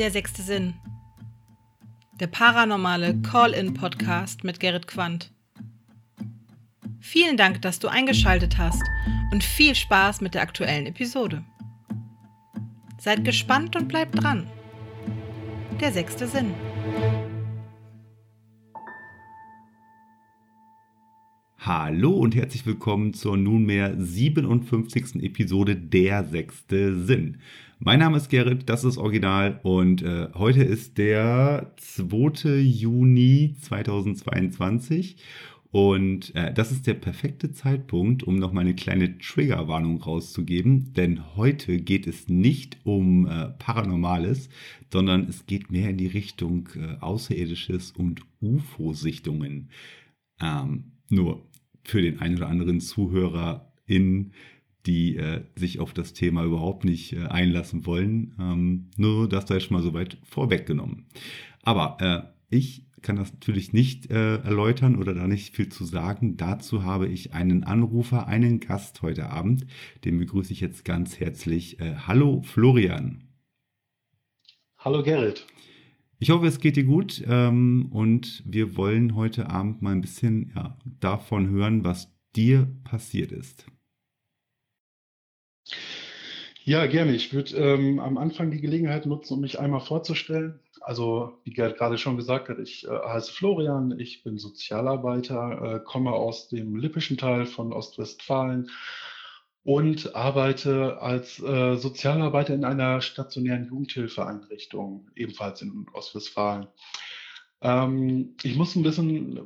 Der sechste Sinn. Der paranormale Call-in-Podcast mit Gerrit Quandt. Vielen Dank, dass du eingeschaltet hast und viel Spaß mit der aktuellen Episode. Seid gespannt und bleibt dran. Der sechste Sinn. Hallo und herzlich willkommen zur nunmehr 57. Episode Der sechste Sinn. Mein Name ist Gerrit, das ist Original und äh, heute ist der 2. Juni 2022 und äh, das ist der perfekte Zeitpunkt, um noch mal eine kleine Triggerwarnung rauszugeben, denn heute geht es nicht um äh, Paranormales, sondern es geht mehr in die Richtung äh, Außerirdisches und UFO-Sichtungen. Ähm, nur für den einen oder anderen Zuhörer in die äh, sich auf das Thema überhaupt nicht äh, einlassen wollen. Ähm, nur das sei schon mal soweit vorweggenommen. Aber äh, ich kann das natürlich nicht äh, erläutern oder da nicht viel zu sagen. Dazu habe ich einen Anrufer, einen Gast heute Abend. Den begrüße ich jetzt ganz herzlich. Äh, hallo Florian. Hallo Gerrit. Ich hoffe, es geht dir gut ähm, und wir wollen heute Abend mal ein bisschen ja, davon hören, was dir passiert ist. Ja, gerne. Ich würde ähm, am Anfang die Gelegenheit nutzen, um mich einmal vorzustellen. Also, wie Gerd gerade schon gesagt hat, ich äh, heiße Florian, ich bin Sozialarbeiter, äh, komme aus dem lippischen Teil von Ostwestfalen und arbeite als äh, Sozialarbeiter in einer stationären Jugendhilfeeinrichtung, ebenfalls in Ostwestfalen. Ähm, ich muss ein bisschen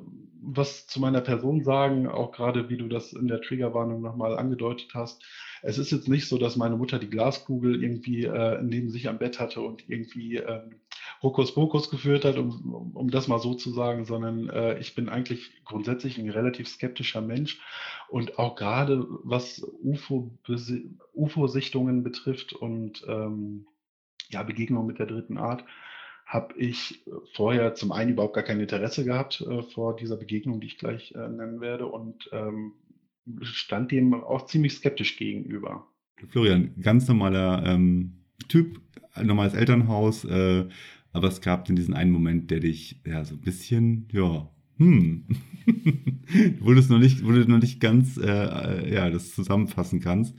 was zu meiner Person sagen, auch gerade wie du das in der Triggerwarnung nochmal angedeutet hast. Es ist jetzt nicht so, dass meine Mutter die Glaskugel irgendwie äh, neben sich am Bett hatte und irgendwie ähm, Hokuspokus geführt hat, um, um, um, das mal so zu sagen, sondern äh, ich bin eigentlich grundsätzlich ein relativ skeptischer Mensch. Und auch gerade was UFO-Sichtungen UFO betrifft und ähm, ja, Begegnungen mit der dritten Art, habe ich vorher zum einen überhaupt gar kein Interesse gehabt äh, vor dieser Begegnung, die ich gleich äh, nennen werde. Und ähm, stand dem auch ziemlich skeptisch gegenüber. Florian, ganz normaler ähm, Typ, normales Elternhaus, äh, aber es gab in diesem einen Moment, der dich ja so ein bisschen, ja, hm, du es noch nicht, du noch nicht ganz, äh, äh, ja, das zusammenfassen kannst.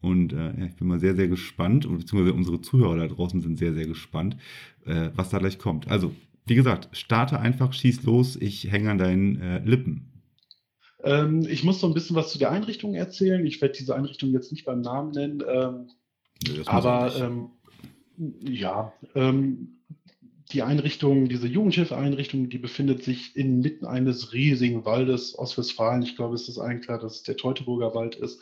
Und äh, ich bin mal sehr, sehr gespannt, beziehungsweise unsere Zuhörer da draußen sind sehr, sehr gespannt, äh, was da gleich kommt. Also, wie gesagt, starte einfach, schieß los, ich hänge an deinen äh, Lippen. Ähm, ich muss so ein bisschen was zu der Einrichtung erzählen. Ich werde diese Einrichtung jetzt nicht beim Namen nennen, ähm, nee, aber ähm, ja, ähm, die Einrichtung, diese Jugendhilfeeinrichtung, die befindet sich inmitten eines riesigen Waldes Ostwestfalen. Ich glaube, es ist allen klar, dass es der Teutoburger Wald ist.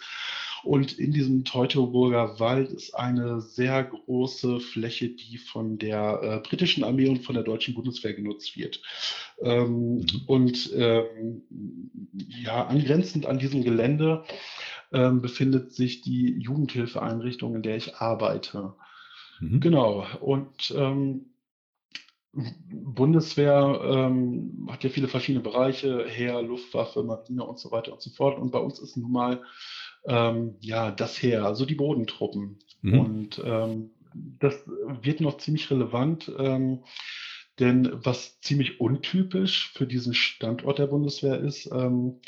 Und in diesem Teutoburger Wald ist eine sehr große Fläche, die von der äh, britischen Armee und von der deutschen Bundeswehr genutzt wird. Ähm, mhm. Und ähm, ja, angrenzend an diesem Gelände ähm, befindet sich die Jugendhilfeeinrichtung, in der ich arbeite. Mhm. Genau. Und ähm, Bundeswehr ähm, hat ja viele verschiedene Bereiche, Heer, Luftwaffe, Marine und so weiter und so fort. Und bei uns ist nun mal ähm, ja, das Heer, also die Bodentruppen. Mhm. Und ähm, das wird noch ziemlich relevant, ähm, denn was ziemlich untypisch für diesen Standort der Bundeswehr ist, ähm,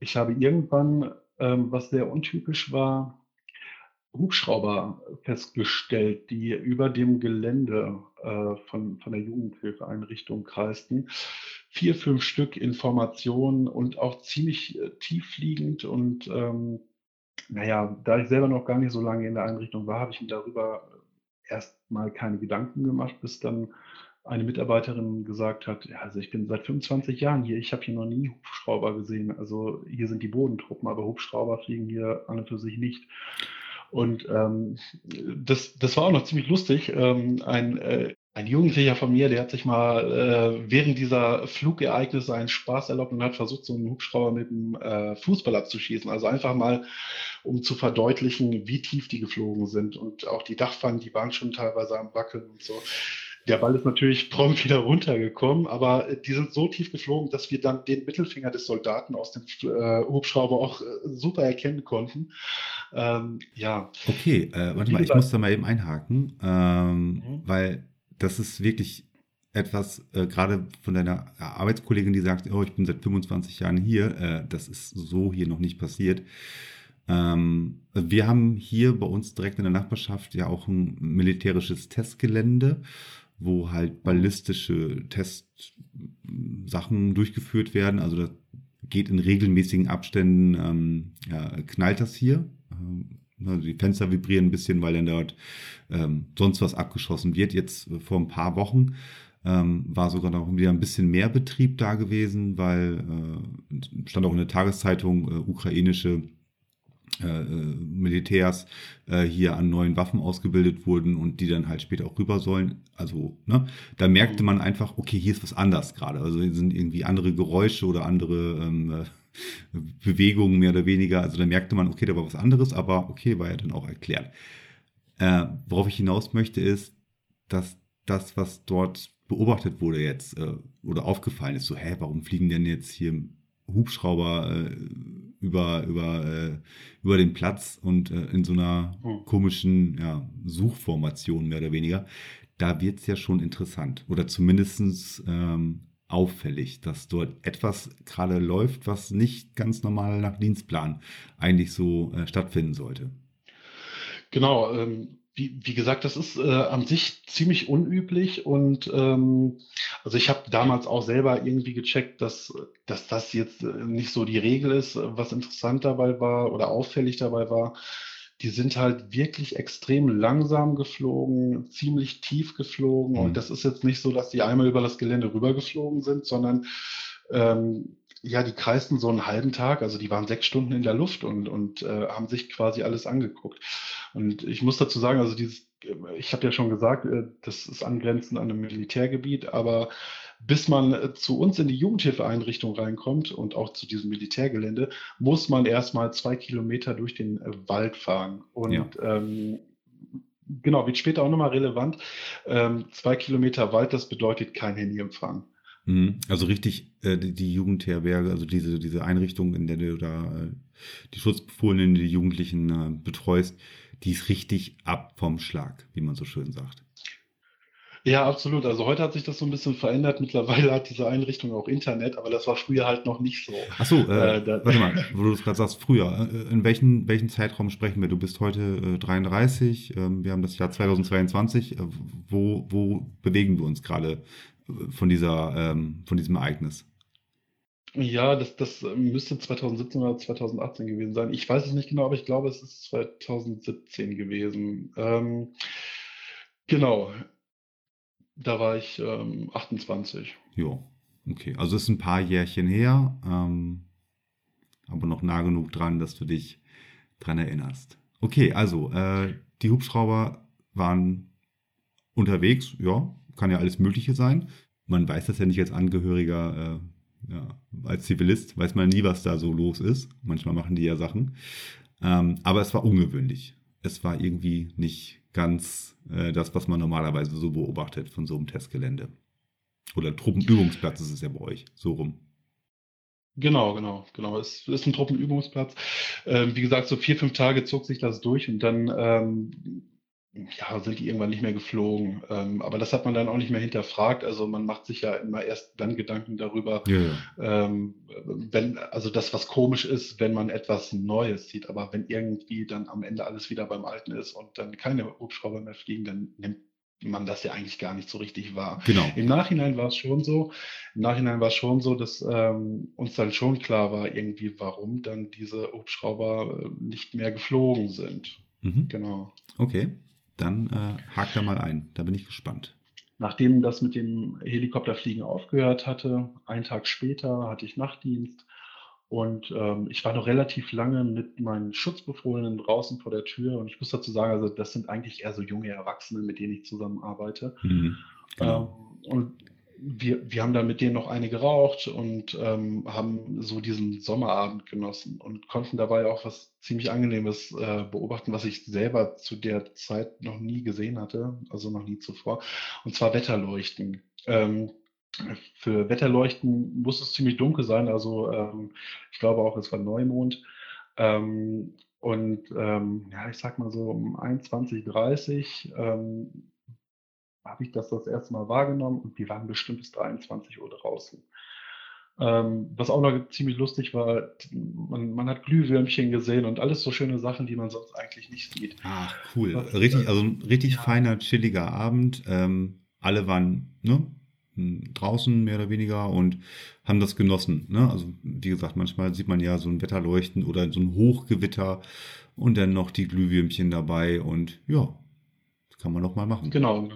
ich habe irgendwann, ähm, was sehr untypisch war, Hubschrauber festgestellt, die über dem Gelände äh, von, von der Jugendhilfeeinrichtung kreisten vier, fünf Stück Informationen und auch ziemlich äh, tiefliegend. Und ähm, naja, da ich selber noch gar nicht so lange in der Einrichtung war, habe ich mir darüber erstmal keine Gedanken gemacht, bis dann eine Mitarbeiterin gesagt hat, ja, also ich bin seit 25 Jahren hier, ich habe hier noch nie Hubschrauber gesehen. Also hier sind die Bodentruppen, aber Hubschrauber fliegen hier an und für sich nicht. Und ähm, das, das war auch noch ziemlich lustig. Ähm, ein äh, ein Jugendlicher von mir, der hat sich mal äh, während dieser Flugereignisse einen Spaß erlaubt und hat versucht, so einen Hubschrauber mit dem äh, Fußball abzuschießen. Also einfach mal, um zu verdeutlichen, wie tief die geflogen sind. Und auch die Dachpfannen, die waren schon teilweise am Wackeln und so. der Ball ist natürlich prompt wieder runtergekommen, aber die sind so tief geflogen, dass wir dann den Mittelfinger des Soldaten aus dem äh, Hubschrauber auch äh, super erkennen konnten. Ähm, ja. Okay, äh, warte mal, ich muss da mal eben einhaken, ähm, mhm. weil das ist wirklich etwas, äh, gerade von deiner Arbeitskollegin, die sagt, oh, ich bin seit 25 Jahren hier, äh, das ist so hier noch nicht passiert. Ähm, wir haben hier bei uns direkt in der Nachbarschaft ja auch ein militärisches Testgelände, wo halt ballistische Testsachen durchgeführt werden. Also das geht in regelmäßigen Abständen, ähm, ja, knallt das hier. Ähm, die Fenster vibrieren ein bisschen, weil dann dort ähm, sonst was abgeschossen wird. Jetzt äh, vor ein paar Wochen ähm, war sogar noch wieder ein bisschen mehr Betrieb da gewesen, weil äh, stand auch in der Tageszeitung äh, ukrainische äh, äh, Militärs äh, hier an neuen Waffen ausgebildet wurden und die dann halt später auch rüber sollen. Also, ne, da merkte man einfach, okay, hier ist was anders gerade. Also hier sind irgendwie andere Geräusche oder andere ähm, äh, Bewegungen mehr oder weniger. Also da merkte man, okay, da war was anderes, aber okay, war ja dann auch erklärt. Äh, worauf ich hinaus möchte, ist, dass das, was dort beobachtet wurde jetzt äh, oder aufgefallen ist, so, hä, warum fliegen denn jetzt hier Hubschrauber äh, über, über, äh, über den Platz und äh, in so einer hm. komischen ja, Suchformation mehr oder weniger, da wird es ja schon interessant oder zumindest ähm, auffällig, dass dort etwas gerade läuft, was nicht ganz normal nach Dienstplan eigentlich so äh, stattfinden sollte. Genau, ähm, wie, wie gesagt, das ist äh, an sich ziemlich unüblich und ähm, also ich habe damals auch selber irgendwie gecheckt, dass, dass das jetzt äh, nicht so die Regel ist. Was interessant dabei war oder auffällig dabei war, die sind halt wirklich extrem langsam geflogen, ziemlich tief geflogen. Mhm. Und das ist jetzt nicht so, dass die einmal über das Gelände rübergeflogen sind, sondern ähm, ja, die kreisten so einen halben Tag, also die waren sechs Stunden in der Luft und, und äh, haben sich quasi alles angeguckt. Und ich muss dazu sagen, also dieses, ich habe ja schon gesagt, äh, das ist angrenzend an einem Militärgebiet, aber bis man äh, zu uns in die Jugendhilfeeinrichtung reinkommt und auch zu diesem Militärgelände, muss man erstmal zwei Kilometer durch den äh, Wald fahren. Und ja. ähm, genau, wird später auch nochmal relevant. Ähm, zwei Kilometer Wald, das bedeutet kein Handyempfang. Mhm. Also richtig, äh, die Jugendherberge, also diese, diese Einrichtung, in der du da äh, die Schutzbefohlenen, die Jugendlichen äh, betreust, die ist richtig ab vom Schlag, wie man so schön sagt. Ja, absolut. Also heute hat sich das so ein bisschen verändert. Mittlerweile hat diese Einrichtung auch Internet, aber das war früher halt noch nicht so. Ach so, äh, äh, warte mal, wo du es gerade sagst, früher. Äh, in welchen, welchen Zeitraum sprechen wir? Du bist heute äh, 33, ähm, wir haben das Jahr 2022. Äh, wo, wo bewegen wir uns gerade äh, von, dieser, ähm, von diesem Ereignis? Ja, das, das müsste 2017 oder 2018 gewesen sein. Ich weiß es nicht genau, aber ich glaube, es ist 2017 gewesen. Ähm, genau. Da war ich ähm, 28. Jo, okay. Also ist ein paar Jährchen her, ähm, aber noch nah genug dran, dass du dich dran erinnerst. Okay, also äh, die Hubschrauber waren unterwegs, ja, kann ja alles Mögliche sein. Man weiß das ja nicht als Angehöriger, äh, ja, als Zivilist weiß man nie, was da so los ist. Manchmal machen die ja Sachen. Ähm, aber es war ungewöhnlich. Es war irgendwie nicht ganz äh, das, was man normalerweise so beobachtet von so einem Testgelände. Oder Truppenübungsplatz ist es ja bei euch, so rum. Genau, genau, genau. Es ist ein Truppenübungsplatz. Ähm, wie gesagt, so vier, fünf Tage zog sich das durch und dann ähm, ja, sind die irgendwann nicht mehr geflogen. Ähm, aber das hat man dann auch nicht mehr hinterfragt. Also man macht sich ja immer erst dann Gedanken darüber, ja, ja. Ähm, wenn, also das, was komisch ist, wenn man etwas Neues sieht. Aber wenn irgendwie dann am Ende alles wieder beim Alten ist und dann keine Hubschrauber mehr fliegen, dann nimmt man das ja eigentlich gar nicht so richtig wahr. Genau. Im Nachhinein war es schon so, im Nachhinein war es schon so, dass ähm, uns dann schon klar war, irgendwie, warum dann diese Hubschrauber äh, nicht mehr geflogen sind. Mhm. Genau. Okay. Dann äh, hakt da mal ein. Da bin ich gespannt. Nachdem das mit dem Helikopterfliegen aufgehört hatte, einen Tag später hatte ich Nachtdienst und ähm, ich war noch relativ lange mit meinen Schutzbefohlenen draußen vor der Tür und ich muss dazu sagen, also das sind eigentlich eher so junge Erwachsene, mit denen ich zusammenarbeite. Mhm, genau. ähm, und wir, wir haben dann mit denen noch eine geraucht und ähm, haben so diesen Sommerabend genossen und konnten dabei auch was ziemlich Angenehmes äh, beobachten, was ich selber zu der Zeit noch nie gesehen hatte, also noch nie zuvor, und zwar Wetterleuchten. Ähm, für Wetterleuchten muss es ziemlich dunkel sein, also ähm, ich glaube auch, es war Neumond. Ähm, und ähm, ja, ich sag mal so um 21, 30 ähm, habe ich das das erste Mal wahrgenommen und die waren bestimmt bis 23 Uhr draußen. Ähm, was auch noch ziemlich lustig war, man, man, hat Glühwürmchen gesehen und alles so schöne Sachen, die man sonst eigentlich nicht sieht. Ach, cool. Was, richtig, also ein richtig ja. feiner, chilliger Abend. Ähm, alle waren ne, draußen mehr oder weniger und haben das genossen. Ne? Also wie gesagt, manchmal sieht man ja so ein Wetterleuchten oder so ein Hochgewitter und dann noch die Glühwürmchen dabei und ja, das kann man doch mal machen. Genau.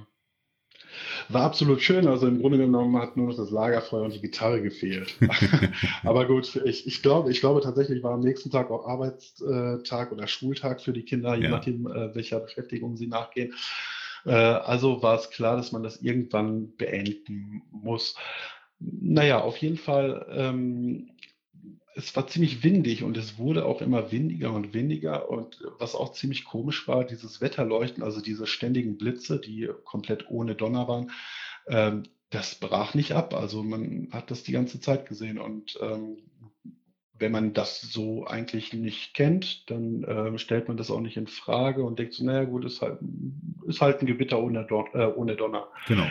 War absolut schön. Also im Grunde genommen hat nur noch das Lagerfeuer und die Gitarre gefehlt. Aber gut, ich, ich, glaube, ich glaube tatsächlich war am nächsten Tag auch Arbeitstag oder Schultag für die Kinder, je ja. nachdem, äh, welcher Beschäftigung sie nachgehen. Äh, also war es klar, dass man das irgendwann beenden muss. Naja, auf jeden Fall ähm, es war ziemlich windig und es wurde auch immer windiger und windiger. Und was auch ziemlich komisch war, dieses Wetterleuchten, also diese ständigen Blitze, die komplett ohne Donner waren, ähm, das brach nicht ab. Also man hat das die ganze Zeit gesehen. Und ähm, wenn man das so eigentlich nicht kennt, dann äh, stellt man das auch nicht in Frage und denkt so, naja gut, ist halt, ist halt ein Gewitter ohne, Don äh, ohne Donner. Genau.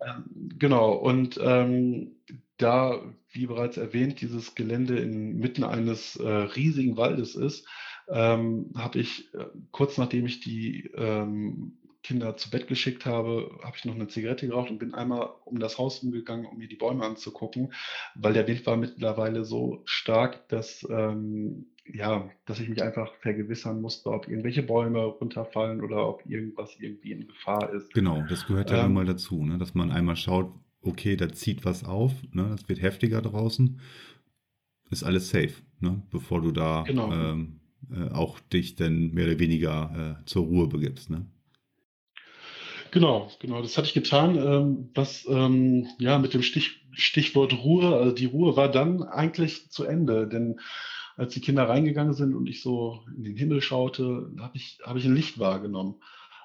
Ähm, genau, und ähm, da, wie bereits erwähnt, dieses Gelände inmitten eines äh, riesigen Waldes ist, ähm, habe ich äh, kurz nachdem ich die ähm, Kinder zu Bett geschickt habe, habe ich noch eine Zigarette geraucht und bin einmal um das Haus umgegangen, um mir die Bäume anzugucken, weil der Wind war mittlerweile so stark, dass ähm, ja, dass ich mich einfach vergewissern musste, ob irgendwelche Bäume runterfallen oder ob irgendwas irgendwie in Gefahr ist. Genau, das gehört ja ähm, mal dazu, ne? dass man einmal schaut, okay, da zieht was auf, ne? das wird heftiger draußen, ist alles safe, ne? bevor du da genau. ähm, äh, auch dich dann mehr oder weniger äh, zur Ruhe begibst. Ne? Genau, genau, das hatte ich getan. Ähm, was ähm, ja mit dem Stich, Stichwort Ruhe, also die Ruhe war dann eigentlich zu Ende, denn als die Kinder reingegangen sind und ich so in den Himmel schaute, habe ich, hab ich ein Licht wahrgenommen.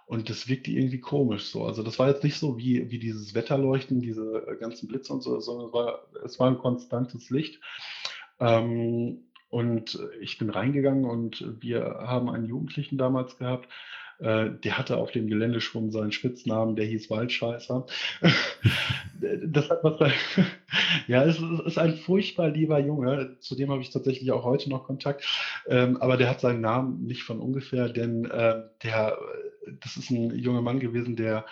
Und das wirkte irgendwie komisch so. Also das war jetzt nicht so wie, wie dieses Wetterleuchten, diese äh, ganzen Blitze und so, sondern es war, es war ein konstantes Licht. Ähm, und ich bin reingegangen und wir haben einen Jugendlichen damals gehabt, äh, der hatte auf dem Gelände schon seinen Spitznamen, der hieß Waldscheißer. das hat was da, ja, es ist ein furchtbar lieber Junge, zu dem habe ich tatsächlich auch heute noch Kontakt, ähm, aber der hat seinen Namen nicht von ungefähr, denn äh, der, das ist ein junger Mann gewesen, der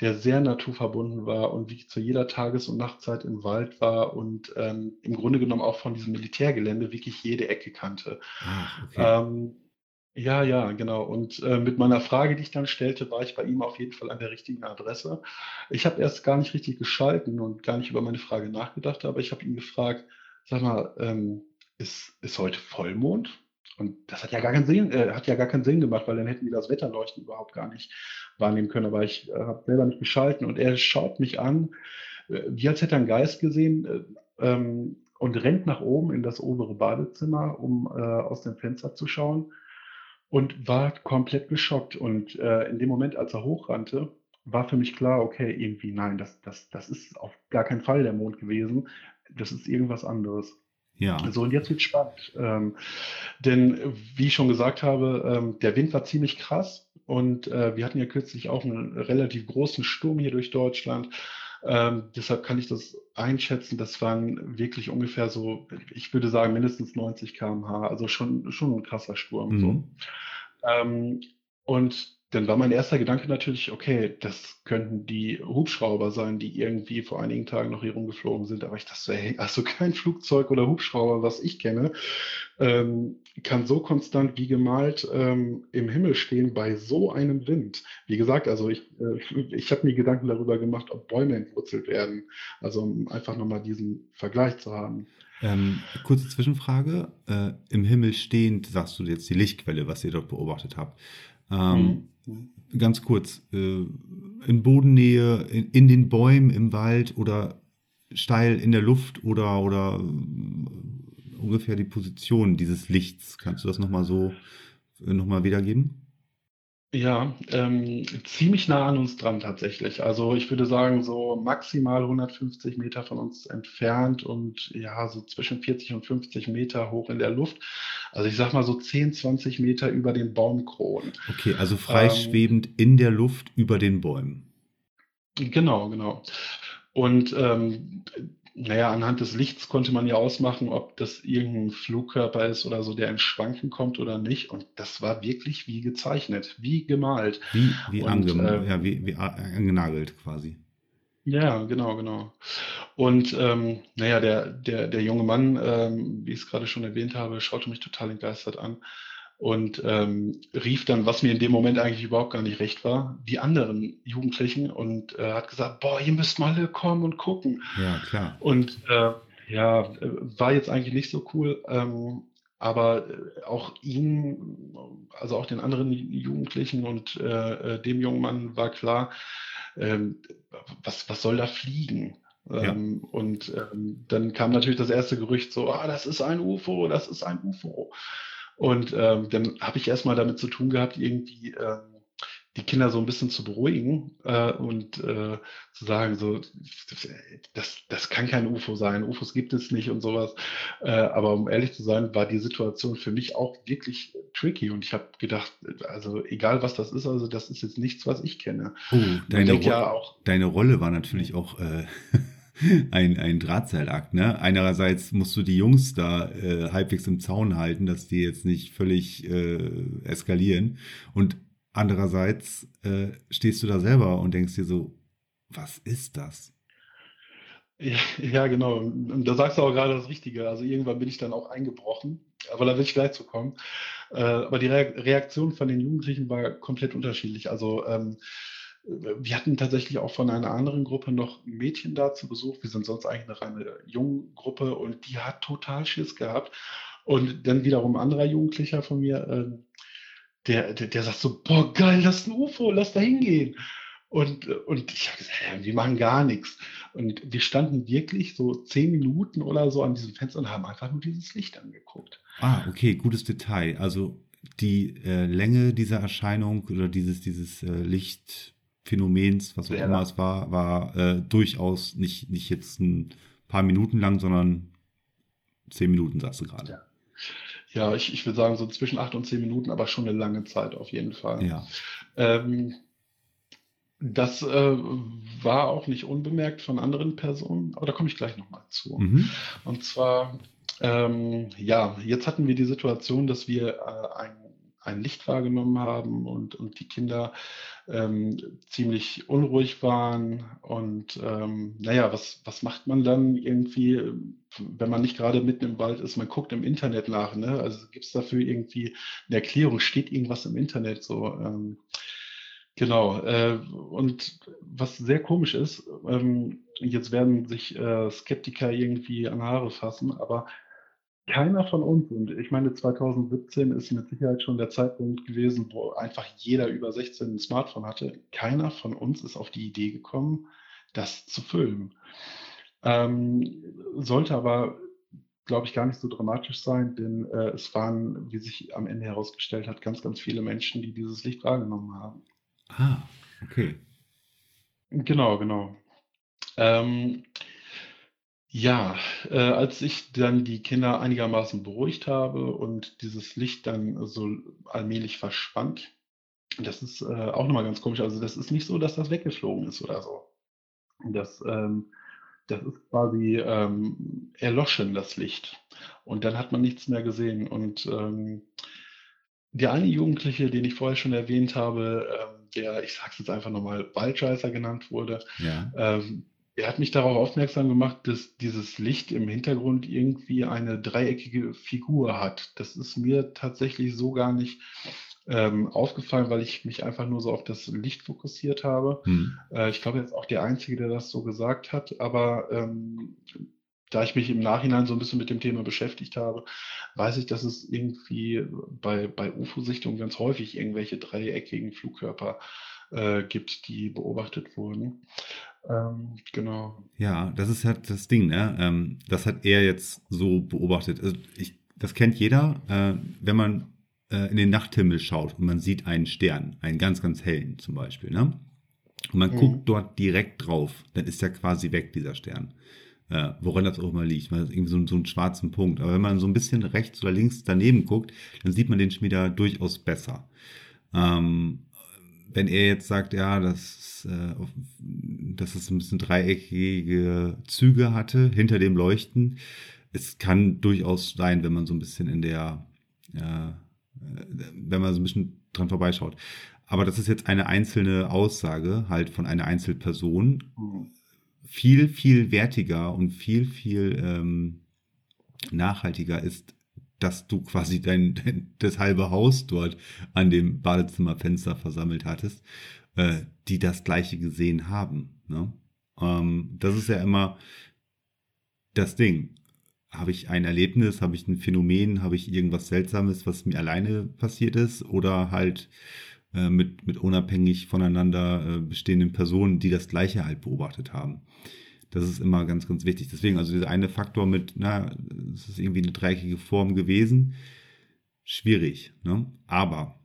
der sehr naturverbunden war und wie zu jeder Tages- und Nachtzeit im Wald war und ähm, im Grunde genommen auch von diesem Militärgelände wirklich jede Ecke kannte. Ah, okay. ähm, ja, ja, genau. Und äh, mit meiner Frage, die ich dann stellte, war ich bei ihm auf jeden Fall an der richtigen Adresse. Ich habe erst gar nicht richtig geschalten und gar nicht über meine Frage nachgedacht, aber ich habe ihn gefragt, sag mal, ähm, ist, ist heute Vollmond? Und das hat ja gar keinen Sinn, äh, hat ja gar keinen Sinn gemacht, weil dann hätten wir das Wetterleuchten überhaupt gar nicht wahrnehmen können. Aber ich äh, habe selber nicht geschalten und er schaut mich an, äh, wie als hätte er einen Geist gesehen äh, ähm, und rennt nach oben in das obere Badezimmer, um äh, aus dem Fenster zu schauen und war komplett geschockt. Und äh, in dem Moment, als er hochrannte, war für mich klar, okay, irgendwie, nein, das, das, das ist auf gar keinen Fall der Mond gewesen. Das ist irgendwas anderes. Ja. So, und jetzt wird spannend. Ähm, denn, wie ich schon gesagt habe, ähm, der Wind war ziemlich krass und äh, wir hatten ja kürzlich auch einen relativ großen Sturm hier durch Deutschland. Ähm, deshalb kann ich das einschätzen. Das waren wirklich ungefähr so, ich würde sagen, mindestens 90 km/h. Also schon, schon ein krasser Sturm. Mhm. So. Ähm, und dann war mein erster Gedanke natürlich, okay, das könnten die Hubschrauber sein, die irgendwie vor einigen Tagen noch hier rumgeflogen sind. Aber ich dachte, hey, also kein Flugzeug oder Hubschrauber, was ich kenne, ähm, kann so konstant wie gemalt ähm, im Himmel stehen bei so einem Wind. Wie gesagt, also ich, äh, ich habe mir Gedanken darüber gemacht, ob Bäume entwurzelt werden. Also um einfach nochmal diesen Vergleich zu haben. Ähm, kurze Zwischenfrage. Äh, Im Himmel stehend sagst du jetzt die Lichtquelle, was ihr dort beobachtet habt. Ähm, mhm. Ganz kurz, äh, in Bodennähe, in, in, den Bäumen, im Wald oder steil in der Luft oder, oder äh, ungefähr die Position dieses Lichts? Kannst du das nochmal so äh, nochmal wiedergeben? Ja, ähm, ziemlich nah an uns dran tatsächlich. Also ich würde sagen, so maximal 150 Meter von uns entfernt und ja, so zwischen 40 und 50 Meter hoch in der Luft. Also ich sag mal so 10, 20 Meter über den Baumkronen. Okay, also freischwebend ähm, in der Luft über den Bäumen. Genau, genau. Und ähm, naja, anhand des Lichts konnte man ja ausmachen, ob das irgendein Flugkörper ist oder so, der in Schwanken kommt oder nicht. Und das war wirklich wie gezeichnet, wie gemalt. Wie, wie, Und, ange äh, ja, wie, wie angenagelt quasi. Ja, genau, genau. Und ähm, naja, der, der, der junge Mann, ähm, wie ich es gerade schon erwähnt habe, schaute mich total entgeistert an und ähm, rief dann, was mir in dem Moment eigentlich überhaupt gar nicht recht war, die anderen Jugendlichen und äh, hat gesagt, boah, ihr müsst mal kommen und gucken. Ja, klar. Und äh, ja, war jetzt eigentlich nicht so cool, ähm, aber äh, auch ihm, also auch den anderen Jugendlichen und äh, äh, dem jungen Mann war klar, ähm, was, was soll da fliegen? Ja. Ähm, und ähm, dann kam natürlich das erste Gerücht so, ah, das ist ein UFO, das ist ein UFO. Und ähm, dann habe ich erstmal damit zu tun gehabt, irgendwie ähm, die Kinder so ein bisschen zu beruhigen äh, und äh, zu sagen, so, das, das kann kein UFO sein, UFOs gibt es nicht und sowas. Äh, aber um ehrlich zu sein, war die Situation für mich auch wirklich tricky und ich habe gedacht, also egal was das ist, also das ist jetzt nichts, was ich kenne. Oh, deine, Ro ja auch, deine Rolle war natürlich auch äh, ein, ein Drahtseilakt. Ne? Einerseits musst du die Jungs da äh, halbwegs im Zaun halten, dass die jetzt nicht völlig äh, eskalieren. Und andererseits äh, stehst du da selber und denkst dir so, was ist das? Ja, genau. Und da sagst du auch gerade das Richtige. Also irgendwann bin ich dann auch eingebrochen, aber da will ich gleich zu kommen. Äh, aber die Reaktion von den Jugendlichen war komplett unterschiedlich. Also ähm, wir hatten tatsächlich auch von einer anderen Gruppe noch ein Mädchen da zu Besuch. Wir sind sonst eigentlich eine reine Junggruppe und die hat total Schiss gehabt. Und dann wiederum ein anderer Jugendlicher von mir, äh, der, der, der sagt so, boah, geil, das ist ein UFO, lass da hingehen. Und, und ich habe gesagt, hey, wir machen gar nichts. Und wir standen wirklich so zehn Minuten oder so an diesem Fenster und haben einfach nur dieses Licht angeguckt. Ah, okay, gutes Detail. Also die äh, Länge dieser Erscheinung oder dieses, dieses äh, Licht Phänomens, was auch immer es war, war äh, durchaus nicht, nicht jetzt ein paar Minuten lang, sondern zehn Minuten, sagst du gerade. Ja, ja ich, ich würde sagen so zwischen acht und zehn Minuten, aber schon eine lange Zeit auf jeden Fall. Ja. Ähm, das äh, war auch nicht unbemerkt von anderen Personen, aber da komme ich gleich nochmal zu. Mhm. Und zwar, ähm, ja, jetzt hatten wir die Situation, dass wir äh, ein ein Licht wahrgenommen haben und, und die Kinder ähm, ziemlich unruhig waren. Und ähm, naja, was, was macht man dann irgendwie, wenn man nicht gerade mitten im Wald ist? Man guckt im Internet nach. Ne? Also gibt es dafür irgendwie eine Erklärung? Steht irgendwas im Internet so? Ähm, Genau. Äh, und was sehr komisch ist, ähm, jetzt werden sich äh, Skeptiker irgendwie an Haare fassen, aber keiner von uns, und ich meine, 2017 ist mit Sicherheit schon der Zeitpunkt gewesen, wo einfach jeder über 16 ein Smartphone hatte. Keiner von uns ist auf die Idee gekommen, das zu filmen. Ähm, sollte aber, glaube ich, gar nicht so dramatisch sein, denn äh, es waren, wie sich am Ende herausgestellt hat, ganz, ganz viele Menschen, die dieses Licht wahrgenommen haben. Ah, okay. Genau, genau. Ähm, ja, äh, als ich dann die Kinder einigermaßen beruhigt habe und dieses Licht dann so allmählich verschwand, das ist äh, auch nochmal ganz komisch. Also das ist nicht so, dass das weggeflogen ist oder so. Das, ähm, das ist quasi ähm, erloschen, das Licht. Und dann hat man nichts mehr gesehen. Und ähm, der eine Jugendliche, den ich vorher schon erwähnt habe, ähm, der, ich sag's jetzt einfach nochmal, Waldscheißer genannt wurde, ja. ähm, er hat mich darauf aufmerksam gemacht, dass dieses Licht im Hintergrund irgendwie eine dreieckige Figur hat. Das ist mir tatsächlich so gar nicht ähm, aufgefallen, weil ich mich einfach nur so auf das Licht fokussiert habe. Hm. Äh, ich glaube, er ist auch der Einzige, der das so gesagt hat. Aber ähm, da ich mich im Nachhinein so ein bisschen mit dem Thema beschäftigt habe, weiß ich, dass es irgendwie bei, bei UFO-Sichtungen ganz häufig irgendwelche dreieckigen Flugkörper äh, gibt, die beobachtet wurden. Ähm, genau. Ja, das ist halt das Ding, ne? Ähm, das hat er jetzt so beobachtet. Also ich, das kennt jeder, äh, wenn man äh, in den Nachthimmel schaut und man sieht einen Stern, einen ganz, ganz hellen zum Beispiel, ne? Und man mhm. guckt dort direkt drauf, dann ist er quasi weg, dieser Stern. Äh, woran das auch immer liegt. Man hat irgendwie so, so einen schwarzen Punkt. Aber wenn man so ein bisschen rechts oder links daneben guckt, dann sieht man den schon wieder durchaus besser. Ähm, wenn er jetzt sagt, ja, dass, äh, dass es ein bisschen dreieckige Züge hatte hinter dem Leuchten, es kann durchaus sein, wenn man so ein bisschen in der, äh, wenn man so ein bisschen dran vorbeischaut. Aber das ist jetzt eine einzelne Aussage halt von einer Einzelperson. Mhm. Viel, viel wertiger und viel, viel ähm, nachhaltiger ist, dass du quasi dein, dein, das halbe Haus dort an dem Badezimmerfenster versammelt hattest, äh, die das gleiche gesehen haben. Ne? Ähm, das ist ja immer das Ding. Habe ich ein Erlebnis, habe ich ein Phänomen, habe ich irgendwas Seltsames, was mir alleine passiert ist oder halt äh, mit, mit unabhängig voneinander äh, bestehenden Personen, die das Gleiche halt beobachtet haben. Das ist immer ganz, ganz wichtig. Deswegen, also dieser eine Faktor mit, na, es ist irgendwie eine dreieckige Form gewesen, schwierig. Ne? Aber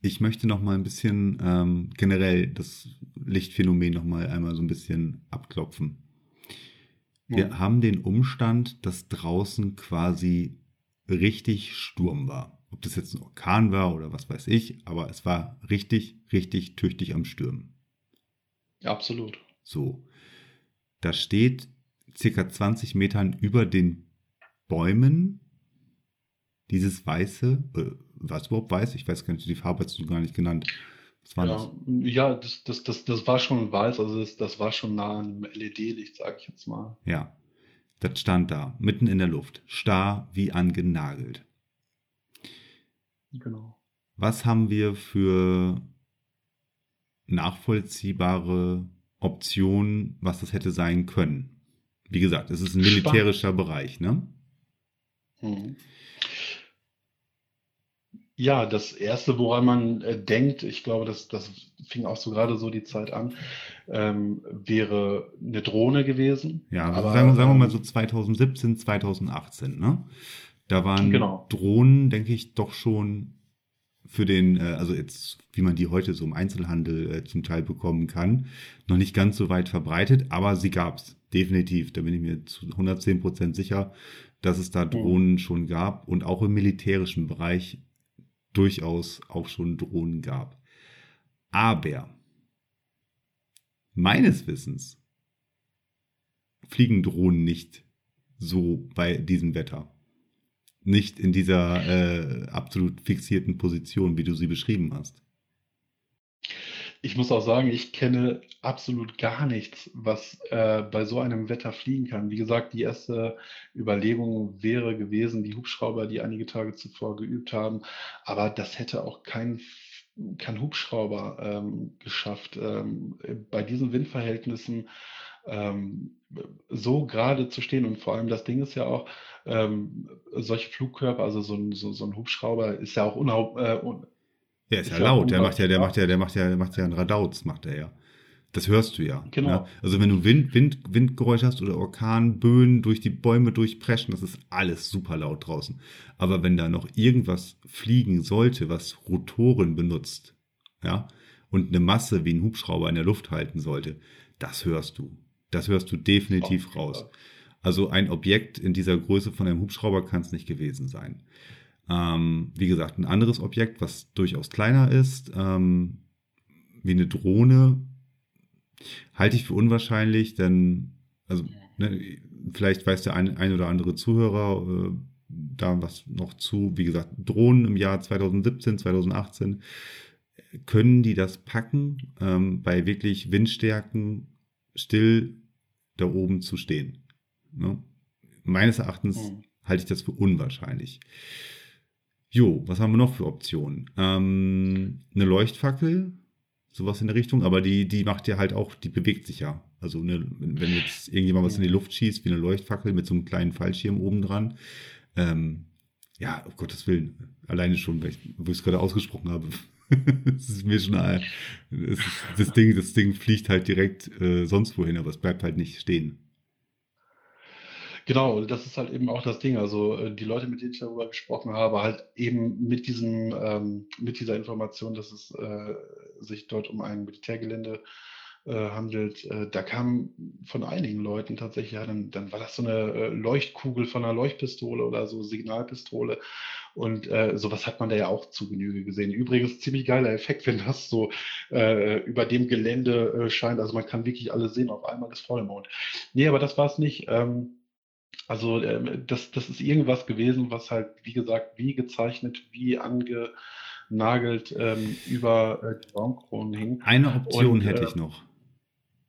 ich möchte noch mal ein bisschen ähm, generell das Lichtphänomen noch mal einmal so ein bisschen abklopfen. Wir ja. haben den Umstand, dass draußen quasi richtig Sturm war ob das jetzt ein Orkan war oder was weiß ich, aber es war richtig, richtig tüchtig am Stürmen. Absolut. So. Da steht circa 20 Metern über den Bäumen dieses weiße, äh, was überhaupt weiß? Ich weiß gar nicht, die Farbe hast du gar nicht genannt. Was war ja, das? Ja, das, das, das, das war schon weiß, also das, das war schon nah an einem LED-Licht, sag ich jetzt mal. Ja. Das stand da, mitten in der Luft, starr wie angenagelt. Genau. Was haben wir für nachvollziehbare Optionen, was das hätte sein können? Wie gesagt, es ist ein militärischer Spannend. Bereich, ne? Hm. Ja, das erste, woran man äh, denkt, ich glaube, das, das fing auch so gerade so die Zeit an, ähm, wäre eine Drohne gewesen. Ja, also aber, sagen, sagen wir mal ähm, so 2017, 2018, ne? Da waren genau. Drohnen, denke ich, doch schon für den, äh, also jetzt, wie man die heute so im Einzelhandel äh, zum Teil bekommen kann, noch nicht ganz so weit verbreitet, aber sie gab's definitiv. Da bin ich mir zu 110 Prozent sicher, dass es da Drohnen schon gab und auch im militärischen Bereich durchaus auch schon Drohnen gab. Aber meines Wissens fliegen Drohnen nicht so bei diesem Wetter nicht in dieser äh, absolut fixierten Position, wie du sie beschrieben hast. Ich muss auch sagen, ich kenne absolut gar nichts, was äh, bei so einem Wetter fliegen kann. Wie gesagt, die erste Überlegung wäre gewesen, die Hubschrauber, die einige Tage zuvor geübt haben. Aber das hätte auch kein, kein Hubschrauber ähm, geschafft. Ähm, bei diesen Windverhältnissen ähm, so gerade zu stehen. Und vor allem das Ding ist ja auch, ähm, solche Flugkörper, also so ein, so, so ein Hubschrauber ist ja auch unhau äh, un ja, ist ja laut. Der macht ja, der macht ja, der macht ja, der macht ja einen Radauz, macht er ja. Das hörst du ja. Genau. Ne? Also wenn du Wind, Wind, Windgeräusche hast oder Orkanböen durch die Bäume durchpreschen, das ist alles super laut draußen. Aber wenn da noch irgendwas fliegen sollte, was Rotoren benutzt, ja, und eine Masse wie ein Hubschrauber in der Luft halten sollte, das hörst du. Das hörst du definitiv oh, raus. Also ein Objekt in dieser Größe von einem Hubschrauber kann es nicht gewesen sein. Ähm, wie gesagt, ein anderes Objekt, was durchaus kleiner ist, ähm, wie eine Drohne, halte ich für unwahrscheinlich, denn, also, ne, vielleicht weiß der ein, ein oder andere Zuhörer äh, da was noch zu. Wie gesagt, Drohnen im Jahr 2017, 2018, können die das packen, ähm, bei wirklich Windstärken still da oben zu stehen. Ne? Meines Erachtens mhm. halte ich das für unwahrscheinlich. Jo, was haben wir noch für Optionen? Ähm, eine Leuchtfackel, sowas in der Richtung, aber die, die macht ja halt auch, die bewegt sich ja. Also eine, wenn jetzt irgendjemand was in die Luft schießt, wie eine Leuchtfackel mit so einem kleinen Fallschirm oben dran, ähm, ja, um Gottes Willen, alleine schon, weil ich es gerade ausgesprochen habe, das ist mir schon, ist, das, Ding, das Ding fliegt halt direkt äh, sonst wohin, aber es bleibt halt nicht stehen. Genau, das ist halt eben auch das Ding. Also äh, die Leute, mit denen ich darüber gesprochen habe, halt eben mit diesem, ähm, mit dieser Information, dass es äh, sich dort um ein Militärgelände äh, handelt, äh, da kam von einigen Leuten tatsächlich, ja, dann, dann war das so eine Leuchtkugel von einer Leuchtpistole oder so Signalpistole. Und äh, sowas hat man da ja auch zu Genüge gesehen. Übrigens ziemlich geiler Effekt, wenn das so äh, über dem Gelände äh, scheint. Also man kann wirklich alles sehen, auf einmal ist Vollmond. Nee, aber das war es nicht. Ähm, also ähm, das, das ist irgendwas gewesen, was halt, wie gesagt, wie gezeichnet, wie angenagelt ähm, über äh, die Baumkronen hing. Eine Option Und, hätte äh, ich noch.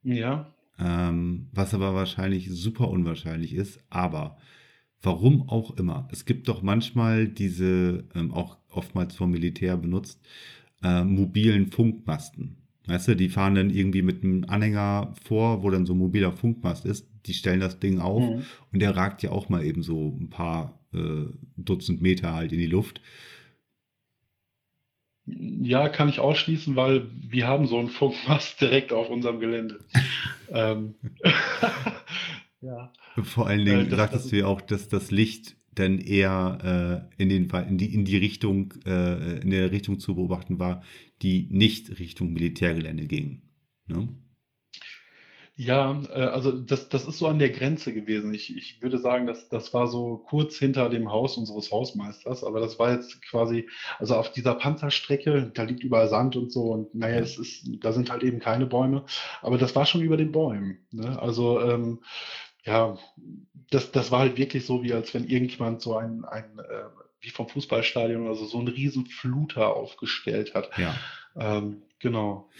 Ja. Ähm, was aber wahrscheinlich super unwahrscheinlich ist, aber warum auch immer. Es gibt doch manchmal diese, ähm, auch oftmals vom Militär benutzt, äh, mobilen Funkmasten. Weißt du, die fahren dann irgendwie mit einem Anhänger vor, wo dann so ein mobiler Funkmast ist. Die stellen das Ding auf mhm. und der ragt ja auch mal eben so ein paar äh, Dutzend Meter halt in die Luft. Ja, kann ich ausschließen, weil wir haben so einen Funkmast direkt auf unserem Gelände. ähm. ja. Vor allen Dingen äh, das, sagtest das du ja auch, dass das Licht dann eher äh, in, den, in, die, in die Richtung, äh, in der Richtung zu beobachten war, die nicht Richtung Militärgelände ging. Ne? Ja, äh, also das, das ist so an der Grenze gewesen. Ich, ich würde sagen, dass das war so kurz hinter dem Haus unseres Hausmeisters, aber das war jetzt quasi, also auf dieser Panzerstrecke, da liegt überall Sand und so und naja, es ist, da sind halt eben keine Bäume, aber das war schon über den Bäumen. Ne? Also ähm, ja, das, das war halt wirklich so, wie als wenn irgendjemand so ein, ein äh, wie vom Fußballstadion oder so, so einen riesen Fluter aufgestellt hat. Ja. Ähm, genau.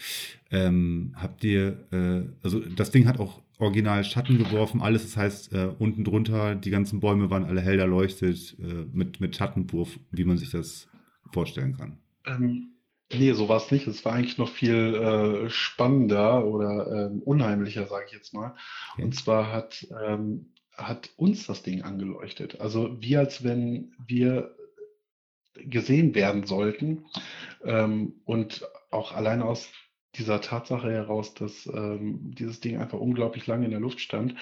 Ähm, habt ihr, äh, also das Ding hat auch original Schatten geworfen, alles, das heißt, äh, unten drunter, die ganzen Bäume waren alle hell erleuchtet, äh, mit, mit Schattenwurf, wie man sich das vorstellen kann. Ähm, nee, so war es nicht. Es war eigentlich noch viel äh, spannender oder ähm, unheimlicher, sage ich jetzt mal. Okay. Und zwar hat ähm, hat uns das Ding angeleuchtet. Also wie als wenn wir gesehen werden sollten. Ähm, und auch allein aus dieser Tatsache heraus, dass ähm, dieses Ding einfach unglaublich lange in der Luft stand.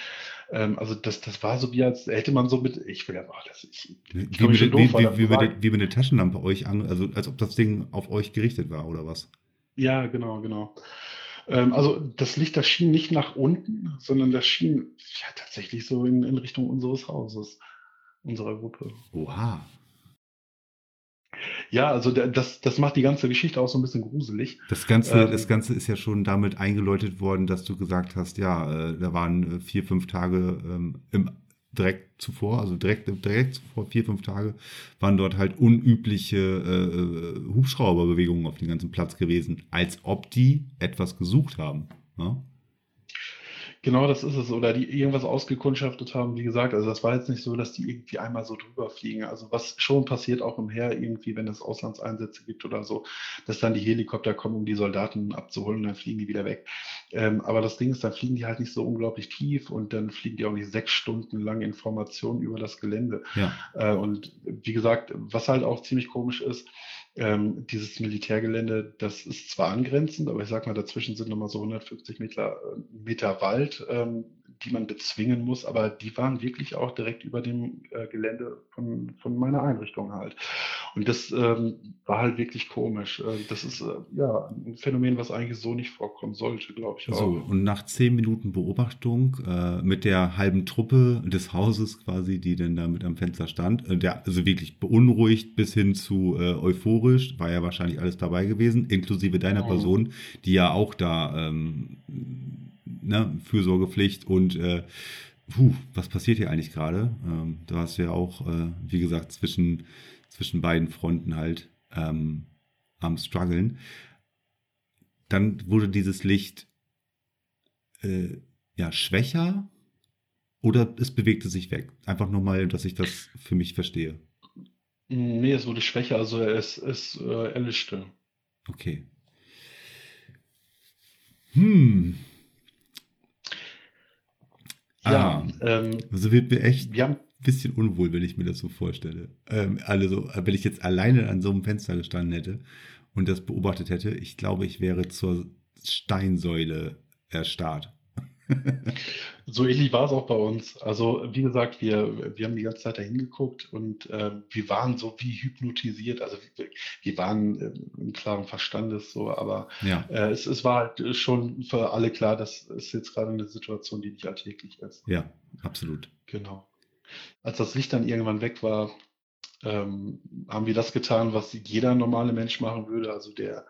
Ähm, also das, das war so wie als hätte man so mit, ich will ja, oh, das, ich, wie, ich wie, mit, wie, wie, wie, mit, wie mit einer Taschenlampe euch an, also als ob das Ding auf euch gerichtet war oder was? Ja, genau, genau. Ähm, also das Licht, das schien nicht nach unten, sondern das schien ja, tatsächlich so in, in Richtung unseres Hauses, unserer Gruppe. Oha. Ja, also das, das macht die ganze Geschichte auch so ein bisschen gruselig. Das Ganze, ähm, das Ganze ist ja schon damit eingeläutet worden, dass du gesagt hast, ja, äh, da waren äh, vier, fünf Tage ähm, im direkt zuvor, also direkt, direkt zuvor, vier, fünf Tage, waren dort halt unübliche äh, äh, Hubschrauberbewegungen auf dem ganzen Platz gewesen, als ob die etwas gesucht haben. Ne? Genau, das ist es. Oder die irgendwas ausgekundschaftet haben, wie gesagt. Also das war jetzt nicht so, dass die irgendwie einmal so drüber fliegen. Also was schon passiert auch im Heer irgendwie, wenn es Auslandseinsätze gibt oder so, dass dann die Helikopter kommen, um die Soldaten abzuholen und dann fliegen die wieder weg. Ähm, aber das Ding ist, dann fliegen die halt nicht so unglaublich tief und dann fliegen die auch nicht sechs Stunden lang Informationen über das Gelände. Ja. Äh, und wie gesagt, was halt auch ziemlich komisch ist, ähm, dieses Militärgelände, das ist zwar angrenzend, aber ich sag mal, dazwischen sind nochmal so 150 Meter, äh, Meter Wald. Ähm, die man bezwingen muss, aber die waren wirklich auch direkt über dem äh, Gelände von, von meiner Einrichtung halt. Und das ähm, war halt wirklich komisch. Äh, das ist äh, ja ein Phänomen, was eigentlich so nicht vorkommen sollte, glaube ich. Auch. So, und nach zehn Minuten Beobachtung äh, mit der halben Truppe des Hauses quasi, die denn da mit am Fenster stand, äh, der also wirklich beunruhigt bis hin zu äh, euphorisch, war ja wahrscheinlich alles dabei gewesen, inklusive deiner oh. Person, die ja auch da ähm, ne, Fürsorgepflicht und äh, puh, was passiert hier eigentlich gerade? Ähm, da hast du ja auch, äh, wie gesagt, zwischen, zwischen beiden Fronten halt ähm, am struggeln. Dann wurde dieses Licht äh, ja schwächer oder es bewegte sich weg. Einfach nur mal, dass ich das für mich verstehe. Nee, es wurde schwächer, also es, es äh, erlischte. Okay. Hm, ja, ah, ähm, also wird mir echt ein bisschen unwohl, wenn ich mir das so vorstelle. Ähm, also, wenn ich jetzt alleine an so einem Fenster gestanden hätte und das beobachtet hätte, ich glaube, ich wäre zur Steinsäule erstarrt. So ähnlich war es auch bei uns. Also, wie gesagt, wir, wir haben die ganze Zeit da hingeguckt und äh, wir waren so wie hypnotisiert. Also, wir, wir waren äh, im klaren Verstandes so, aber Ja, äh, es, es war halt schon für alle klar, das ist jetzt gerade eine Situation, die nicht alltäglich ist. ja, absolut. Genau. Als das Licht dann irgendwann weg war, ähm, haben wir das getan, was jeder normale Mensch machen würde. Also der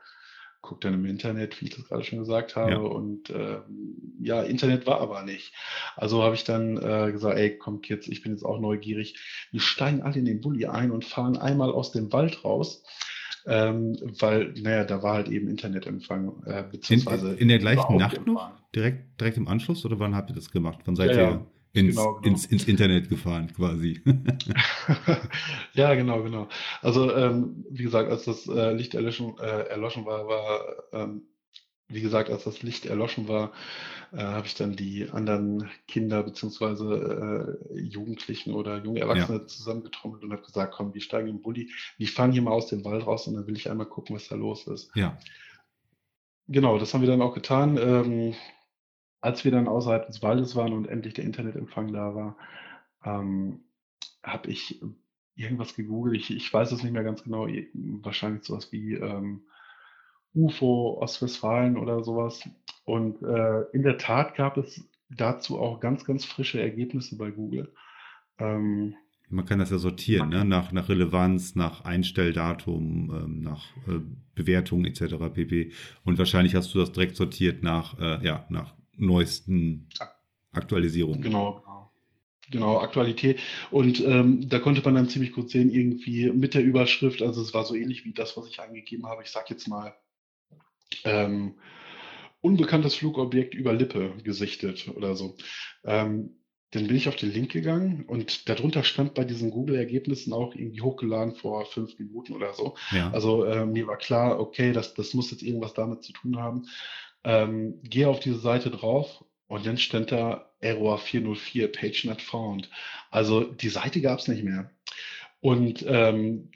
guckt dann im Internet, wie ich das gerade schon gesagt habe. Ja. Und ähm, ja, Internet war aber nicht. Also habe ich dann äh, gesagt, ey, komm Kids, ich bin jetzt auch neugierig. Wir steigen alle in den Bulli ein und fahren einmal aus dem Wald raus. Ähm, weil, naja, da war halt eben Internetempfang, äh, In, beziehungsweise in der gleichen Nacht noch? Direkt, direkt im Anschluss oder wann habt ihr das gemacht? Wann seid Ja, ihr ja. Ins, Genau, genau. Ins, ins Internet gefahren quasi? Ja, genau, genau. Also, ähm, wie gesagt, als das äh, Licht erloschen, äh, erloschen war, war, ähm, wie gesagt, als das Licht erloschen war, äh, habe ich dann die anderen Kinder beziehungsweise äh, Jugendlichen oder junge Erwachsene zusammengetrommelt und habe gesagt, komm, wir steigen im Bulli, wir fahren hier mal aus dem Wald raus und dann will ich einmal gucken, was da los ist. ja, Genau, das haben wir dann auch getan. Ähm, als wir dann außerhalb des Waldes waren und endlich der Internetempfang da war, ähm, habe ich irgendwas gegoogelt. Ich, ich weiß es nicht mehr ganz genau. Wahrscheinlich sowas wie ähm, UFO Ostwestfalen oder sowas. Und äh, in der Tat gab es dazu auch ganz, ganz frische Ergebnisse bei Google. Ähm, man kann das ja sortieren, ne? nach, nach Relevanz, nach Einstelldatum, ähm, nach äh, Bewertung etc. pp. Und wahrscheinlich hast du das direkt sortiert nach, äh, ja, nach neuesten Aktualisierungen. Genau, genau. Genau, Aktualität. Und ähm, da konnte man dann ziemlich gut sehen, irgendwie mit der Überschrift, also es war so ähnlich wie das, was ich eingegeben habe. Ich sag jetzt mal, ähm, unbekanntes Flugobjekt über Lippe gesichtet oder so. Ähm, dann bin ich auf den Link gegangen und darunter stand bei diesen Google-Ergebnissen auch irgendwie hochgeladen vor fünf Minuten oder so. Ja, Also äh, mir war klar, okay, das, das muss jetzt irgendwas damit zu tun haben. Ähm, gehe auf diese Seite drauf und dann stand da Error 404, Page not found. Also die Seite gab es nicht mehr. Und ähm,